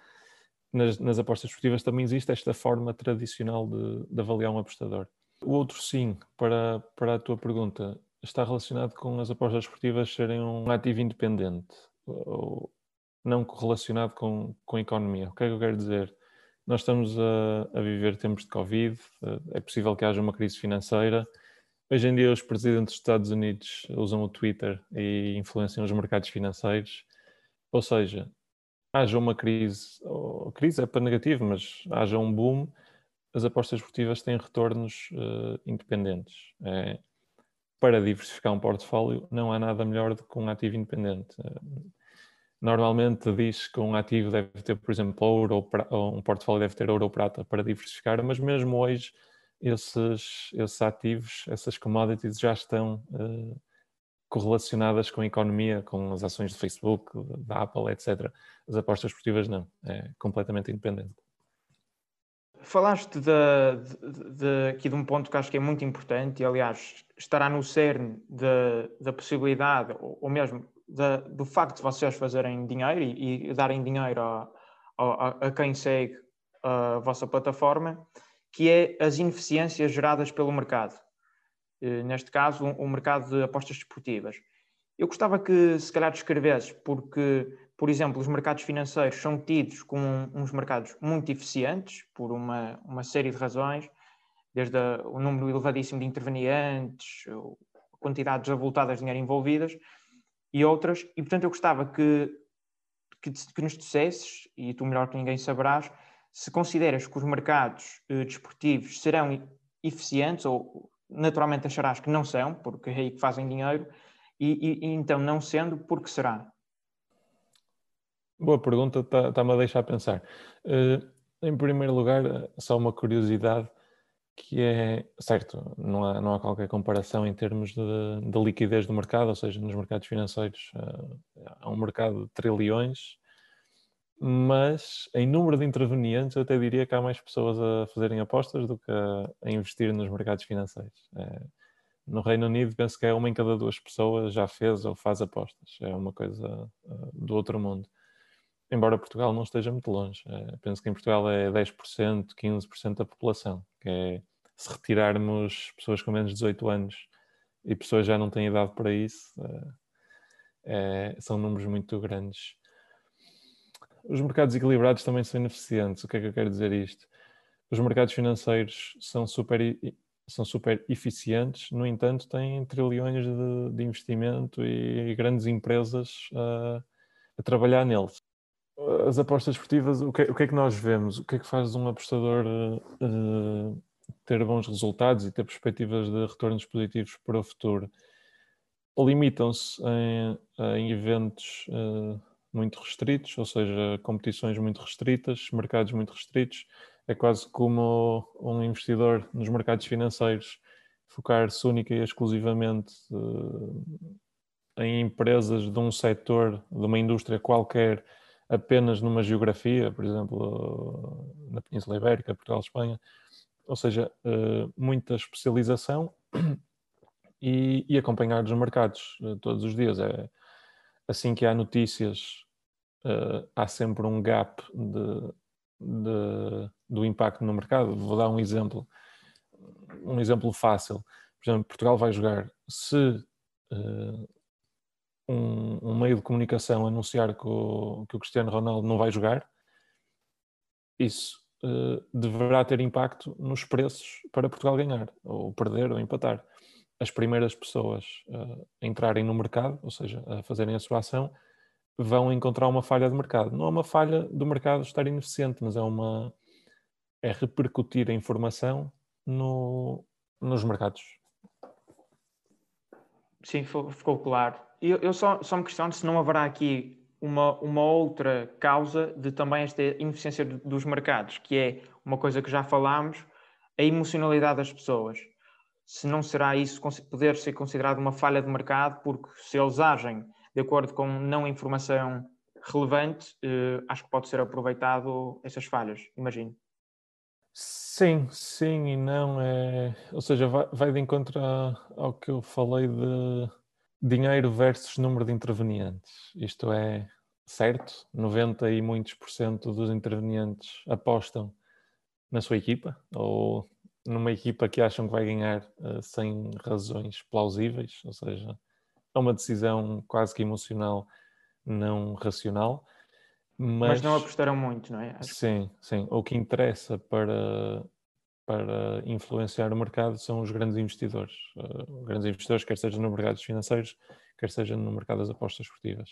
Nas, nas apostas esportivas também existe esta forma tradicional de, de, avaliar um apostador. O outro sim, para, para a tua pergunta, está relacionado com as apostas esportivas serem um ativo independente. Ou, não correlacionado com, com a economia. O que é que eu quero dizer? Nós estamos a, a viver tempos de Covid, eh, é possível que haja uma crise financeira. Hoje em dia, os presidentes dos Estados Unidos usam o Twitter e influenciam os mercados financeiros. Ou seja, haja uma crise, ou crise é para negativo, mas haja um boom, as apostas esportivas têm retornos uh, independentes. É, para diversificar um portfólio, não há nada melhor do que um ativo independente. Uh, normalmente diz que um ativo deve ter, por exemplo, ouro ou, ou, um portfólio deve ter ouro ou prata para diversificar, mas mesmo hoje esses, esses ativos, essas commodities já estão uh, correlacionadas com a economia, com as ações do Facebook, da Apple, etc. As apostas esportivas não, é completamente independente. Falaste de, de, de, aqui de um ponto que acho que é muito importante e, aliás, estará no cerne da possibilidade, ou, ou mesmo do facto de vocês fazerem dinheiro e, e darem dinheiro a, a, a, quem segue a vossa plataforma, que é as ineficiências geradas pelo mercado. Eh, neste caso, o um, mercado de apostas desportivas. Eu gostava que, se calhar, descrevesses, porque, por exemplo, os mercados financeiros são tidos como uns mercados muito eficientes, por uma, uma série de razões, desde o número elevadíssimo de intervenientes, quantidades avultadas de dinheiro envolvidas, e outras, e portanto eu gostava que, que, que nos dissesses, e tu melhor que ninguém saberás, se consideras que os mercados eh, desportivos serão eficientes ou naturalmente acharás que não são, porque é aí que fazem dinheiro, e, e, e então não sendo, por que será? Boa pergunta, está-me tá a deixar pensar. Uh, em primeiro lugar, só uma curiosidade que é, certo, não há, não há qualquer comparação em termos de, de liquidez do mercado, ou seja, nos mercados financeiros uh, há um mercado de trilhões, mas em número de intervenientes eu até diria que há mais pessoas a fazerem apostas do que a, a investir nos mercados financeiros. É, no Reino Unido penso que é uma em cada duas pessoas já fez ou faz apostas. É uma coisa uh, do outro mundo. Embora Portugal não esteja muito longe. É, penso que em Portugal é 10%, 15% da população. Que é, se retirarmos pessoas com menos de 18 anos e pessoas já não têm idade para isso, é, são números muito grandes os mercados equilibrados também são ineficientes. O que é que eu quero dizer isto? Os mercados financeiros são super, são super eficientes, no entanto, têm trilhões de, de investimento e, e grandes empresas a, a, trabalhar neles. As apostas esportivas, o que, o que, é que nós vemos? O que é que faz um apostador uh, ter bons resultados e ter perspectivas de retornos positivos para o futuro? Limitam-se em, em eventos. Uh, muito restritos, ou seja, competições muito restritas, mercados muito restritos. É quase como um investidor nos mercados financeiros focar-se única e exclusivamente uh, em empresas de um setor, de uma indústria qualquer, apenas numa geografia, por exemplo, na Península Ibérica, Portugal, Espanha. Ou seja, uh, muita especialização e, acompanhar os mercados uh, todos os dias. É assim que há notícias uh, há sempre um gap de, de, do impacto no mercado. Vou dar um exemplo, um exemplo fácil. Por exemplo, Portugal vai jogar. Se uh, um, um, meio de comunicação anunciar que o, que o, Cristiano Ronaldo não vai jogar, isso uh, deverá ter impacto nos preços para Portugal ganhar, ou perder, ou empatar. As primeiras pessoas a entrarem no mercado, ou seja, a fazerem a sua ação, vão encontrar uma falha de mercado. Não é uma falha do mercado estar ineficiente, mas é uma é repercutir a informação no, nos mercados. Sim, ficou claro. Eu, eu só, só me questiono se não haverá aqui uma, uma outra causa de também esta ineficiência dos mercados, que é uma coisa que já falámos, a emocionalidade das pessoas. Se não será isso poder ser considerado uma falha de mercado, porque se eles agem de acordo com não informação relevante, eh, acho que pode ser aproveitado essas falhas, imagino. Sim, sim e não. É... Ou seja, vai, vai de encontro ao que eu falei de dinheiro versus número de intervenientes. Isto é certo, 90 e muitos por cento dos intervenientes apostam na sua equipa ou numa equipa que acham que vai ganhar uh, sem razões plausíveis, ou seja, é uma decisão quase que emocional, não racional. Mas, mas não apostaram muito, não é? Acho sim, sim. O que interessa para, para influenciar o mercado são os grandes investidores. Uh, grandes investidores, quer seja no mercado financeiros, quer seja no mercado das apostas esportivas.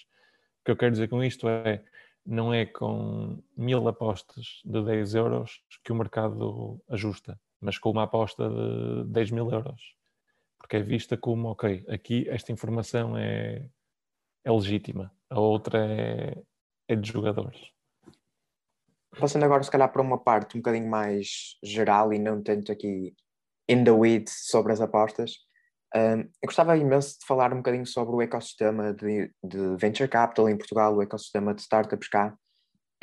O que eu quero dizer com isto é não é com mil apostas de 10 euros que o mercado ajusta, mas com uma aposta de 10 mil euros. Porque é vista como, ok, aqui esta informação é, é legítima, a outra é, é de jogadores. Passando agora, se calhar, para uma parte um bocadinho mais geral e não tanto aqui in the weeds sobre as apostas, um, eu gostava imenso de falar um bocadinho sobre o ecossistema de, de venture capital em Portugal, o ecossistema de startups cá.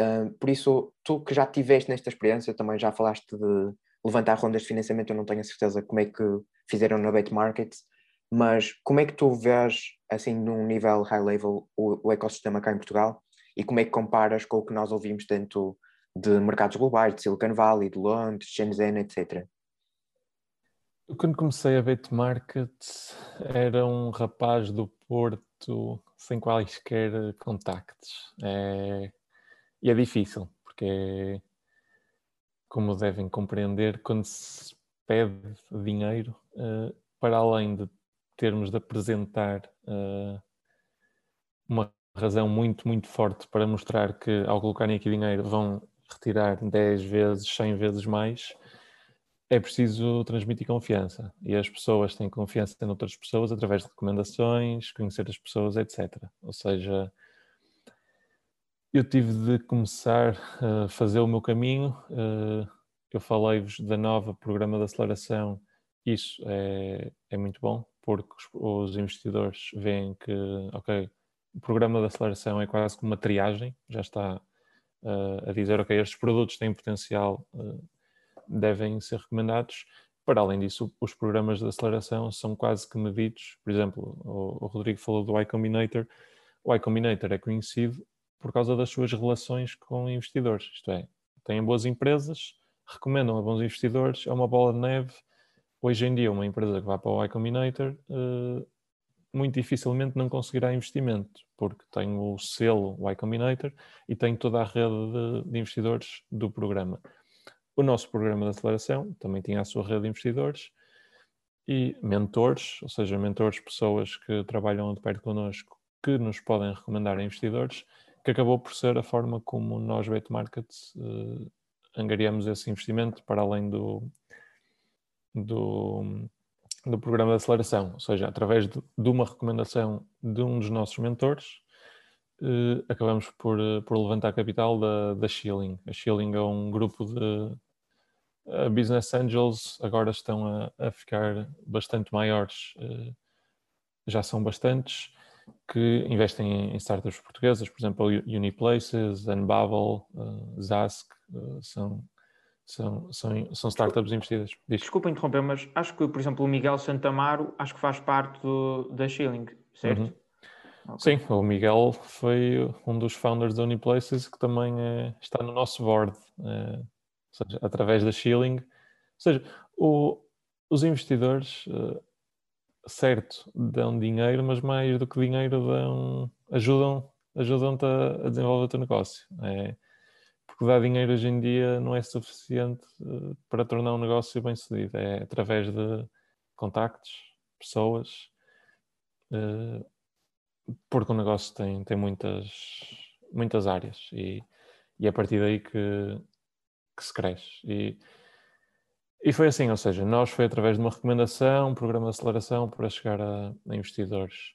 Um, por isso, tu que já tiveste nesta experiência, também já falaste de levantar rondas de financiamento, eu não tenho a certeza como é que fizeram na Bait Markets, mas como é que tu vês, assim, num nível high level, o, o ecossistema cá em Portugal e como é que comparas com o que nós ouvimos tanto de mercados globais, de Silicon Valley, de Londres, Shenzhen, etc. Quando comecei a Bet Market, era um rapaz do Porto sem quaisquer contactos. É... E é difícil, porque, como devem compreender, quando se pede dinheiro, uh, para além de termos de apresentar uh, uma razão muito, muito forte para mostrar que, ao colocarem aqui dinheiro, vão retirar 10 vezes, 100 vezes mais, é preciso transmitir confiança e as pessoas têm confiança em outras pessoas através de recomendações, conhecer as pessoas, etc. Ou seja, eu tive de começar a fazer o meu caminho. Eh, eu falei-vos da nova programa de aceleração. Isso é, é muito bom, porque os, investidores veem que, ok, o programa de aceleração é quase como uma triagem, já está uh, a dizer, ok, estes produtos têm potencial uh, devem ser recomendados. Para além disso, os programas de aceleração são quase que medidos. Por exemplo, o, Rodrigo falou do Y Combinator. O Y Combinator é conhecido por causa das suas relações com investidores. Isto é, têm boas empresas, recomendam a bons investidores, é uma bola de neve. Hoje em dia, uma empresa que vá para o Y Combinator uh, muito dificilmente não conseguirá investimento, porque tem o selo Y Combinator e tem toda a rede de, de investidores do programa. O nosso programa de aceleração também tinha a sua rede de investidores e mentores, ou seja, mentores, pessoas que trabalham de perto connosco, que nos podem recomendar a investidores, que acabou por ser a forma como nós, Bait uh, angariamos esse investimento para além do, do, do programa de aceleração, ou seja, através de, de uma recomendação de um dos nossos mentores, uh, acabamos por, uh, por levantar capital da, da Shilling. A Shilling é um grupo de uh, business angels, agora estão a, a ficar bastante maiores, já são bastantes, que investem em, startups portuguesas, por exemplo, Uniplaces, Unbubble, Zask, são são, são, são startups investidas. Diz. Desculpa interromper, mas acho que, por exemplo, o Miguel Santamaro acho que faz parte do, da Shilling, certo? Uhum. Okay. Sim, o Miguel foi um dos founders da Uniplaces que também é, está no nosso board, é, ou seja, através da Shilling. Ou seja, o, os investidores, eh, certo, dão dinheiro, mas mais do que dinheiro dão, ajudam, ajudam-te a, a desenvolver o teu negócio. É, porque dar dinheiro hoje em dia não é suficiente uh, para tornar um negócio bem sucedido. É através de contactos, pessoas, uh, porque o negócio tem, tem muitas, muitas áreas e, e é a partir daí que, que se cresce. E, e foi assim, ou seja, nós foi através de uma recomendação, um programa de aceleração para chegar a, a investidores.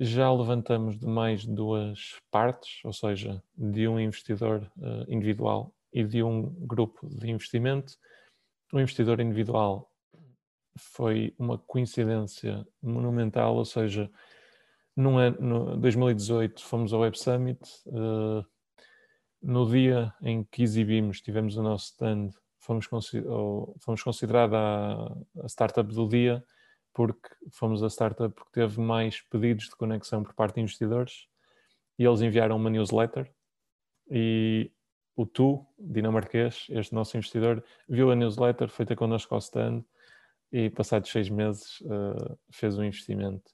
Já levantamos de mais duas partes, ou seja, de um investidor uh, individual e de um grupo de investimento. O investidor individual foi uma coincidência monumental, ou seja, num ano, no 2018 fomos ao Web Summit. Uh, no dia em que exibimos, tivemos o nosso stand, fomos, fomos considerada a, a startup do dia porque fomos a startup que teve mais pedidos de conexão por parte de investidores e eles enviaram uma newsletter e o Tu, dinamarquês, este nosso investidor, viu a newsletter, foi ter connosco ao stand e passados seis meses uh, fez um investimento.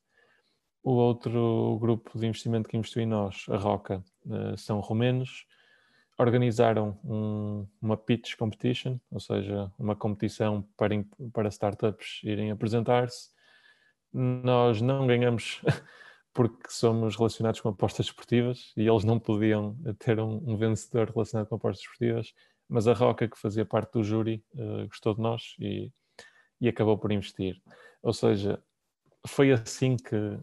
O outro grupo de investimento que investiu em nós, a Roca, eh, são romenos. Organizaram um, uma pitch competition, ou seja, uma competição para, para startups irem apresentar-se. Nós não ganhamos [laughs] porque somos relacionados com apostas esportivas e eles não podiam ter um, um vencedor relacionado com apostas esportivas, mas a Roca, que fazia parte do júri, uh, gostou de nós e, e acabou por investir. Ou seja, foi assim que,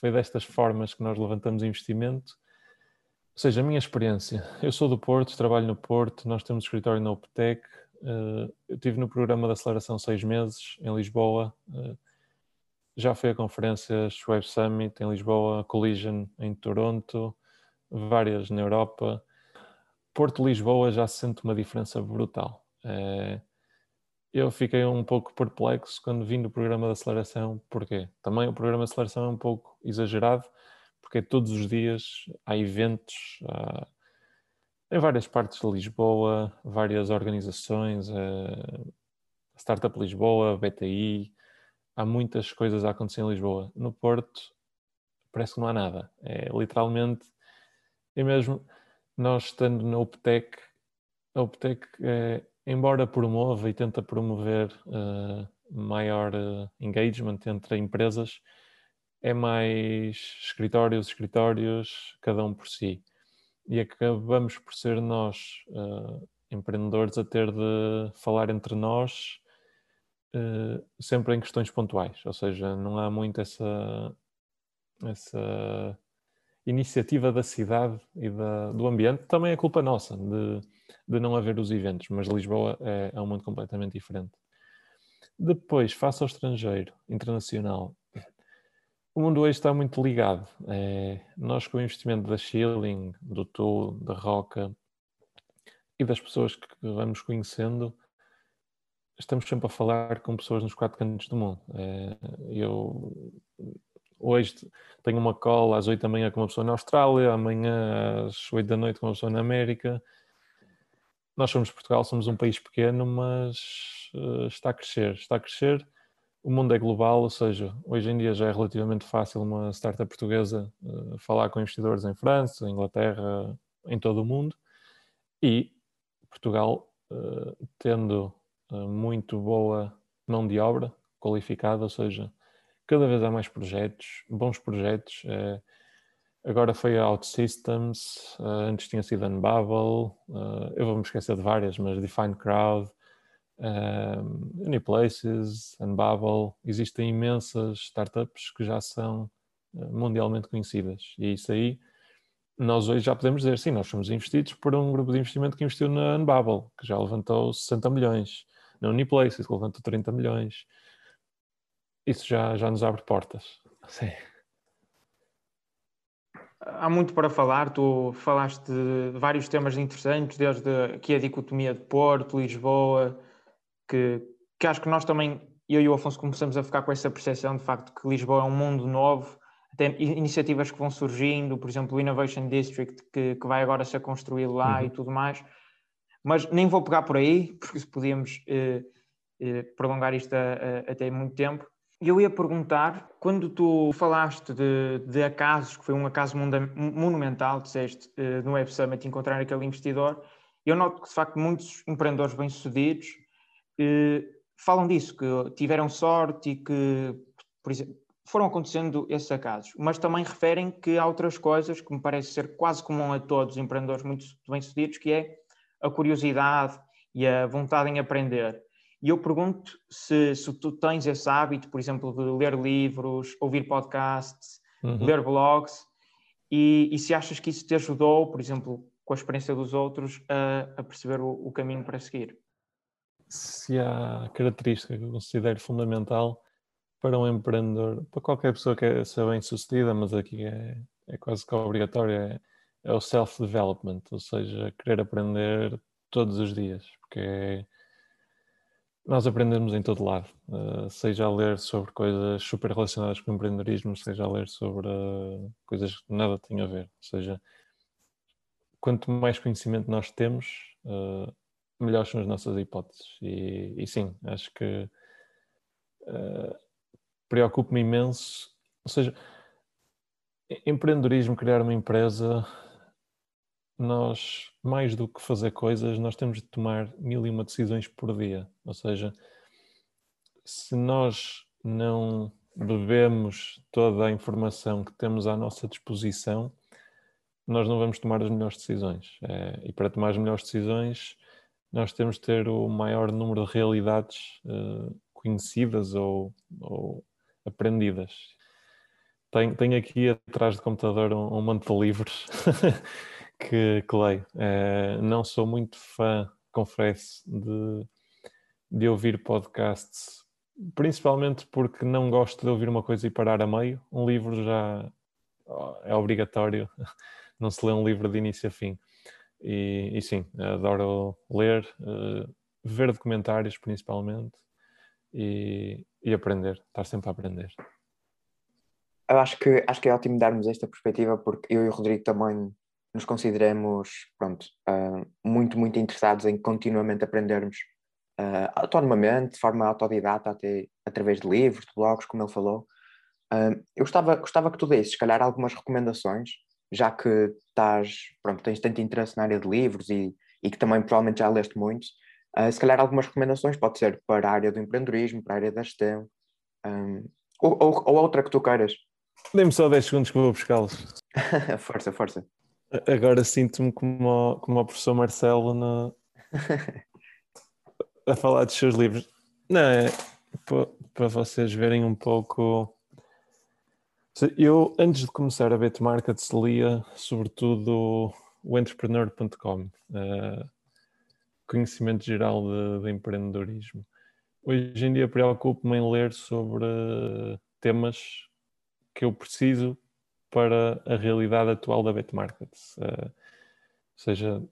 foi destas formas que nós levantamos investimento. Ou seja, a minha experiência, eu sou do Porto, trabalho no Porto, nós temos escritório na Optec, uh, eu estive no programa de aceleração seis meses em Lisboa, uh, já fui a conferências Web Summit em Lisboa, Collision em Toronto, várias na Europa. Porto-Lisboa já se sente uma diferença brutal. É, eu fiquei um pouco perplexo quando vim do programa de aceleração, porque também o programa de aceleração é um pouco exagerado, porque todos os dias há eventos em várias partes de Lisboa, várias organizações, é, Startup Lisboa, BTI, há muitas coisas a acontecer em Lisboa. No Porto parece que não há nada. É literalmente, e mesmo nós estando na UPTEC, a UPTEC, é, embora promova e tenta promover uh, maior uh, engagement entre empresas, é mais escritórios, escritórios, cada um por si. E acabamos por ser nós, uh, empreendedores, a ter de falar entre nós uh, sempre em questões pontuais, ou seja, não há muito essa, essa iniciativa da cidade e da, do ambiente. Também é culpa nossa de, de não haver os eventos, mas Lisboa é, é um mundo completamente diferente. Depois, face ao estrangeiro, internacional, o mundo hoje está muito ligado. É, nós, com o investimento da Shilling, do Tu, da Roca e das pessoas que vamos conhecendo, estamos sempre a falar com pessoas nos quatro cantos do mundo. É, eu hoje tenho uma call às oito da manhã com uma pessoa na Austrália, amanhã às oito da noite com uma pessoa na América. Nós somos Portugal, somos um país pequeno, mas uh, está a crescer, está a crescer. O mundo é global, ou seja, hoje em dia já é relativamente fácil uma startup portuguesa uh, falar com investidores em França, Inglaterra, em todo o mundo. E Portugal, uh, tendo eh, muito boa mão de obra qualificada, ou seja, cada vez há mais projetos, bons projetos. Agora foi a OutSystems, antes tinha sido a eu vou me esquecer de várias, mas Define Crowd, uh, Uniplaces, Unbubble, existem imensas startups que já são mundialmente conhecidas e isso aí nós hoje já podemos dizer, sim, nós somos investidos por um grupo de investimento que investiu na Unbubble, que já levantou 60 milhões na Uniplaces, que levantou 30 milhões. Isso já, já nos abre portas. Sim. Há muito para falar, tu falaste de vários temas interessantes, desde aqui a dicotomia de Porto, Lisboa, que, que acho que nós também, eu e o Afonso, começamos a ficar com essa percepção de facto que Lisboa é um mundo novo, até iniciativas que vão surgindo, por exemplo, o Innovation District, que, que vai agora ser construído lá uhum. e tudo mais. Mas nem vou pegar por aí, [laughs] porque podíamos eh, eh, prolongar isto a, a, até muito tempo. Eu ia perguntar, quando tu falaste de, de acasos, que foi um acaso monumental, disseste, eh, no Web Summit, encontrar aquele investidor, eu noto que, de facto, muitos empreendedores bem-sucedidos eh, falam disso, que tiveram sorte e que, por exemplo, foram acontecendo esses acasos, mas também referem que há outras coisas que me parece ser quase comum a todos os empreendedores muito bem-sucedidos, que é a curiosidade e a vontade em aprender. E eu pergunto se, se tu tens esse hábito, por exemplo, de ler livros, ouvir podcasts, uhum. ler blogs, e, e, se achas que isso te ajudou, por exemplo, com a experiência dos outros, a, a perceber o, o, caminho para seguir. Se há característica que eu considero fundamental para um empreendedor, para qualquer pessoa que quer ser bem sucedida, mas aqui é, é quase que obrigatório, é, é o self-development, ou seja, querer aprender todos os dias, porque é, nós aprendemos em todo lado, uh, seja a ler sobre coisas super relacionadas com o empreendedorismo, seja a ler sobre uh, coisas que nada têm a ver. Ou seja, quanto mais conhecimento nós temos, uh, melhores são as nossas hipóteses. E, e sim, acho que preocupa-me imenso. Ou seja, empreendedorismo, criar uma empresa nós, mais do que fazer coisas, nós temos de tomar mil e uma decisões por dia. Ou seja, se nós não bebemos toda a informação que temos à nossa disposição, nós não vamos tomar as melhores decisões. É, e para tomar as melhores decisões, nós temos de ter o maior número de realidades uh, conhecidas ou, ou, aprendidas. Tenho, tenho, aqui atrás do computador um, um monte de livros [laughs] que, que leio. É, não sou muito fã, confesso, de, de ouvir podcasts, principalmente porque não gosto de ouvir uma coisa e parar a meio. Um livro já é obrigatório, [laughs] não se lê um livro de início a fim. E, e sim, adoro ler, uh, ver documentários principalmente e, e aprender, estar sempre a aprender. Eu acho que, acho que é ótimo darmos esta perspectiva porque eu e o Rodrigo também nos consideramos pronto, uh, muito, muito interessados em continuamente aprendermos uh, autonomamente, de forma autodidata, até através de livros, de blogs, como ele falou. Uh, eu gostava, gostava que tu desses, se calhar, algumas recomendações, já que estás, pronto, tens tanto interesse na área de livros e, e que também provavelmente já leste muitos, uh, se calhar algumas recomendações, pode ser para a área do empreendedorismo, para a área da gestão, um, ou, ou, ou, outra que tu queiras. Dê-me só 10 segundos que vou buscá-los. [laughs] força, força. Agora sinto-me como, como o professor Marcelo no... [laughs] a falar dos seus livros. Não, é para vocês verem um pouco. Eu, antes de começar a Bet Markets, lia sobretudo o entrepreneur.com, uh, eh, conhecimento geral de, de, empreendedorismo. Hoje em dia preocupo-me em ler sobre temas que eu preciso para a realidade atual da Bet Markets. Uh, ou seja,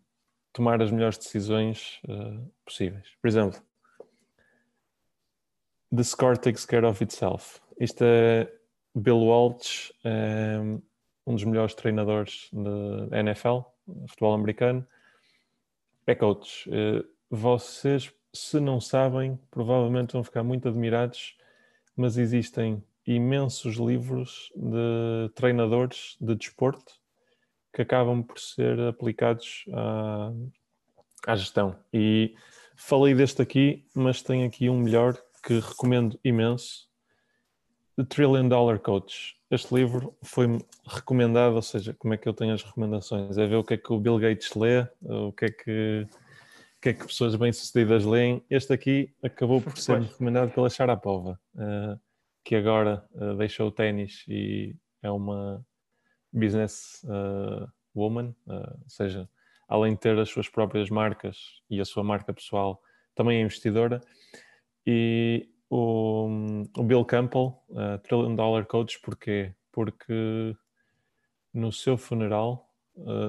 tomar as melhores decisões uh, possíveis. Por exemplo, The Score Takes Care of Itself. Isto é Bill Walsh, é um dos melhores treinadores da NFL, futebol americano. É coach. Uh, vocês, se não sabem, provavelmente vão ficar muito admirados, mas existem imensos livros de treinadores de desporto que acabam por ser aplicados à, à gestão. E falei deste aqui, mas tem aqui um melhor que recomendo imenso, The Trillion Dollar Coach. Este livro foi recomendado, ou seja, como é que eu tenho as recomendações? É ver o que é que o Bill Gates lê, o que é que, o que, é que pessoas bem-sucedidas leem. Este aqui acabou por ser recomendado pela Sharapova. Uh, que agora uh, deixou o ténis e é uma business uh, woman, uh, ou seja, além de ter as suas próprias marcas e a sua marca pessoal, também é investidora. E o, o Bill Campbell, uh, Trillion Dollar Coach, porquê? Porque no seu funeral,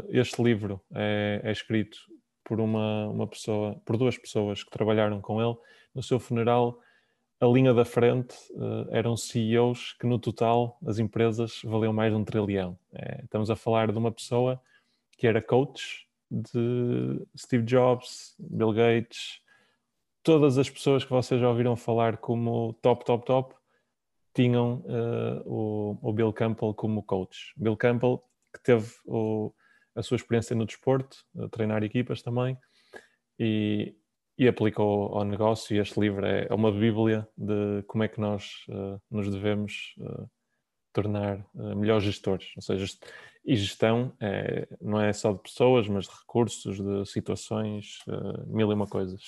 este livro é, é escrito por uma, uma pessoa, por duas pessoas que trabalharam com ele. No seu funeral, a linha da frente uh, eram CEOs que no total as empresas valiam mais de um trilhão. É, estamos a falar de uma pessoa que era coach de Steve Jobs, Bill Gates, todas as pessoas que vocês já ouviram falar como top, top, top, tinham uh, o, o, Bill Campbell como coach. Bill Campbell, que teve o, a sua experiência no desporto, treinar equipas também, e e aplicou ao negócio. E este livro é, é uma bíblia de como é que nós uh, nos devemos uh, tornar melhores gestores. Ou seja, e gestão é, não é só de pessoas, mas de recursos, de situações, mil e uma coisas.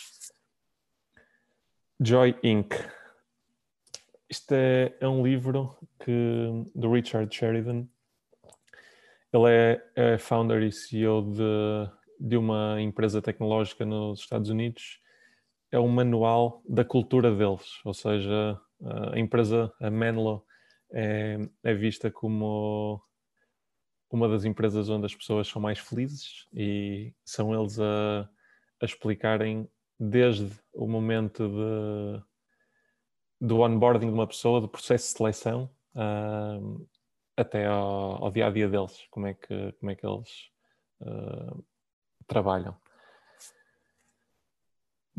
Joy Inc. Isto é, é um livro que, do Richard Sheridan. Ele é, é founder e CEO de de uma empresa tecnológica nos Estados Unidos é um manual da cultura deles, ou seja, a empresa, a Menlo, é, é vista como uma das empresas onde as pessoas são mais felizes e são eles a, a explicarem desde o momento de, do onboarding de uma pessoa, do processo de seleção, uh, até ao, dia a dia deles, como é que, como é que eles uh, trabalham.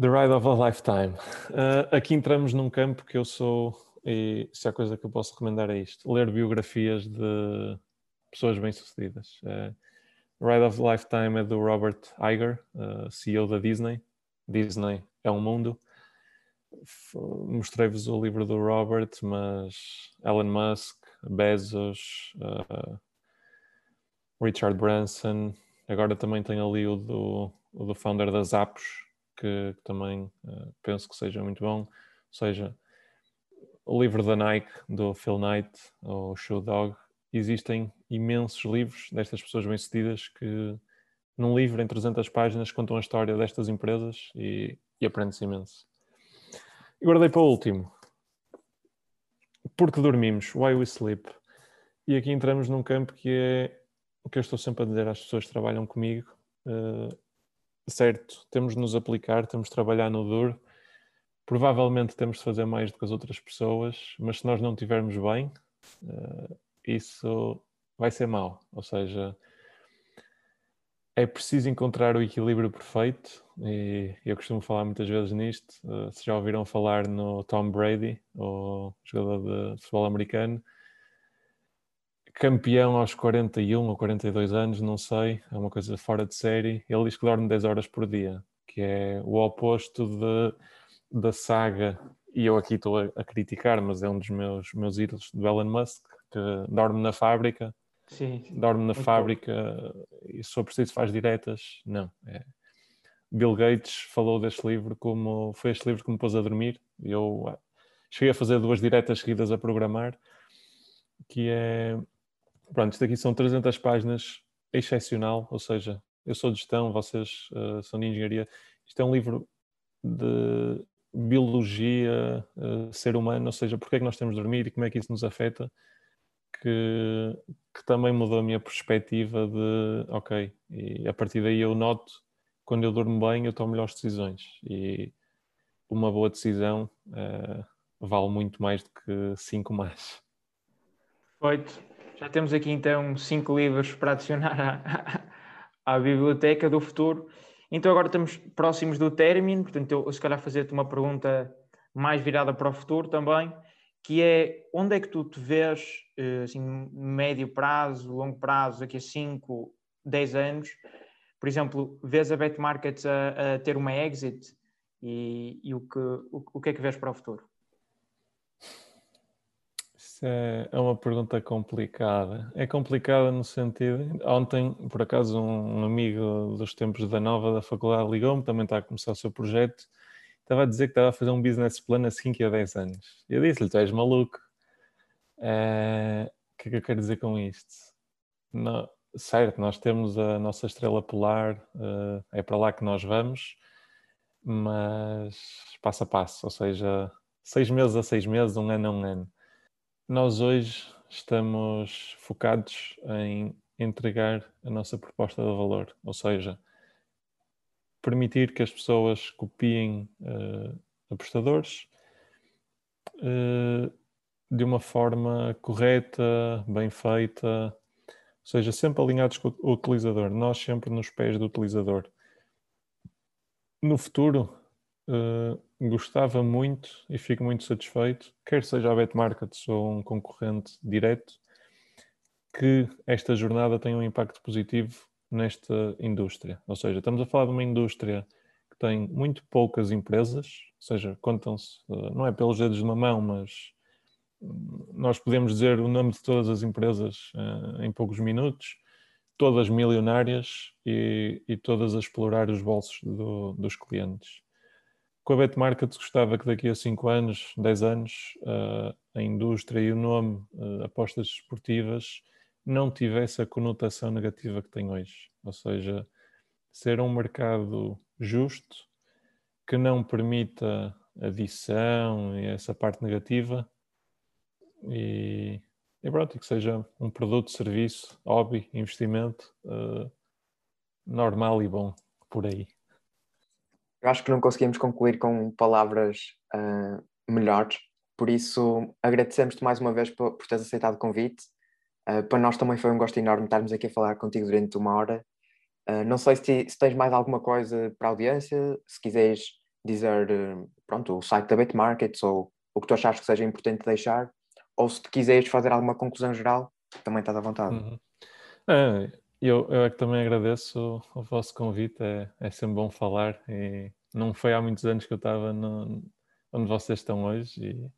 The Ride of a Lifetime. Uh, aqui entramos num campo que eu sou, e se há coisa que eu posso recomendar é isto: ler biografias de pessoas bem-sucedidas. Uh, Ride of a Lifetime é do Robert Iger, CEO da Disney. Disney é um mundo. mostrei-vos o livro do Robert, mas Elon Musk, Bezos, uh, Richard Branson, agora também tem ali o do, o do founder das apps, que, que também uh, penso que seja muito bom. Ou seja, o livro da Nike, do Phil Knight, ou Shoe Dog, existem imensos livros destas pessoas bem-sucedidas que num livro em 300 páginas contam a história destas empresas e, e aprende-se imenso. E guardei para o último. Porque dormimos? Why we sleep? E aqui entramos num campo que é o que eu estou sempre a dizer às pessoas que trabalham comigo. Uh, certo, temos de nos aplicar, temos de trabalhar no duro. Provavelmente temos de fazer mais do que as outras pessoas, mas se nós não estivermos bem, uh, isso vai ser mau. Ou seja, é preciso encontrar o equilíbrio perfeito e eu costumo falar muitas vezes nisto. Uh, se já ouviram falar no Tom Brady, o jogador de futebol americano, campeão aos 41 ou 42 anos, não sei, é uma coisa fora de série. Ele diz que dorme 10 horas por dia, que é o oposto de, da saga. E eu aqui estou a, a criticar, mas é um dos meus, meus ídolos do Elon Musk, que dorme na fábrica Sim, dorme na fábrica bom. e se for preciso faz diretas. Não. É. Bill Gates falou deste livro como foi este livro que me pôs a dormir. Eu ah, cheguei a fazer duas diretas seguidas a programar, que é pronto, isto aqui são 300 páginas, excepcional, ou seja, eu sou de gestão, vocês uh, são de engenharia. Isto é um livro de biologia, uh, ser humano, ou seja, porque é que nós temos de dormir e como é que isso nos afeta que, que também mudou a minha perspectiva de, ok, e a partir daí eu noto, quando eu durmo bem, eu tomo melhores decisões. E uma boa decisão uh, vale muito mais do que cinco más. Perfeito. Já temos aqui então cinco livros para adicionar à, [laughs] à biblioteca do futuro. Então agora estamos próximos do término, portanto eu se calhar fazer-te uma pergunta mais virada para o futuro também que é onde é que tu te vês, eh, assim, médio prazo, longo prazo, daqui a 5, 10 anos? Por exemplo, vês a Bet Markets a, a ter uma exit e, e, o, que, o, o que é que vês para o futuro? Isso é, é uma pergunta complicada. É complicada no sentido. Ontem, por acaso, um amigo dos tempos da Nova da faculdade ligou-me, também está a começar o seu projeto estava a dizer que estava a fazer um business plan a 5 a 10 anos. Eu disse-lhe, tu és maluco. Uh, o que é que eu quero dizer com isto? No, certo, nós temos a nossa estrela polar, uh, é para lá que nós vamos, mas passo a passo, ou seja, seis meses a seis meses, um ano a um ano. Nós hoje estamos focados em entregar a nossa proposta de valor, ou seja, permitir que as pessoas copiem uh, apostadores uh, de uma forma correta, bem feita, ou seja, sempre alinhados com o utilizador, nós sempre nos pés do utilizador. No futuro, uh, gostava muito e fico muito satisfeito, quer seja a BetMarkets ou um concorrente direto, que esta jornada tenha um impacto positivo nesta indústria. Ou seja, estamos a falar de uma indústria que tem muito poucas empresas, ou seja, contam-se, eh, não é pelos dedos de uma mão, mas hum, nós podemos dizer o nome de todas as empresas uh, em poucos minutos, todas milionárias e, e, todas a explorar os bolsos do, dos clientes. Com a BetMarket gostava que daqui a 5 anos, 10 anos, uh, a indústria e o nome apostas esportivas não tivesse a conotação negativa que tem hoje. Ou seja, ser um mercado justo que não permita adição e essa parte negativa e, e pronto, que seja um produto, serviço, hobby, investimento uh, normal e bom por aí. Eu acho que não conseguimos concluir com palavras uh, melhores, por isso agradecemos-te mais uma vez por, por teres aceitado o convite Uh, para nós também foi um gosto enorme estarmos aqui a falar contigo durante uma hora. Uh, não sei se, se, tens mais alguma coisa para a audiência, se quiseres dizer uh, pronto, o site da Betmarkets ou o que tu achas que seja importante deixar, ou se te quiseres fazer alguma conclusão geral, também estás à vontade. Uhum. É, eu, eu é que também agradeço o, o vosso convite, é, é sempre bom falar e não foi há muitos anos que eu estava no, onde vocês estão hoje e,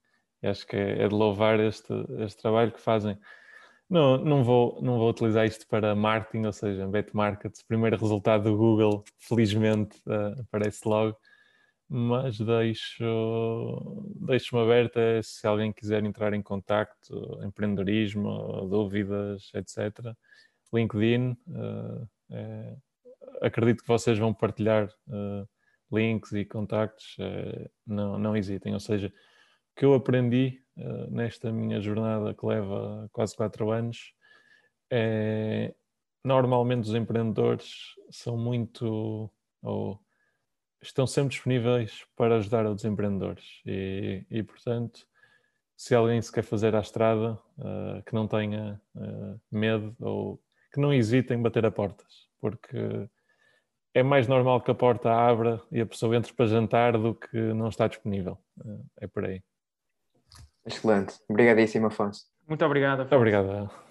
e acho que é, é, de louvar este, este trabalho que fazem. Não, não, vou, não vou utilizar isto para marketing, ou seja, bet markets, primeiro resultado do Google, felizmente uh, aparece logo, mas deixo, deixo-me aberta se alguém quiser entrar em contacto, empreendedorismo, dúvidas, etc. LinkedIn, uh, é, acredito que vocês vão partilhar uh, links e contactos, não, não hesitem. Ou seja, que eu aprendi nesta minha jornada que leva quase quatro anos é normalmente os empreendedores são muito ou estão sempre disponíveis para ajudar outros empreendedores. E, e portanto se alguém se quer fazer à estrada uh, que não tenha uh, medo ou que não hesitem em bater a portas porque é mais normal que a porta abra e a pessoa entre para jantar do que não está disponível. Uh, é por aí Excelente, obrigadíssimo Afonso. Muito obrigado Afonso. Muito obrigado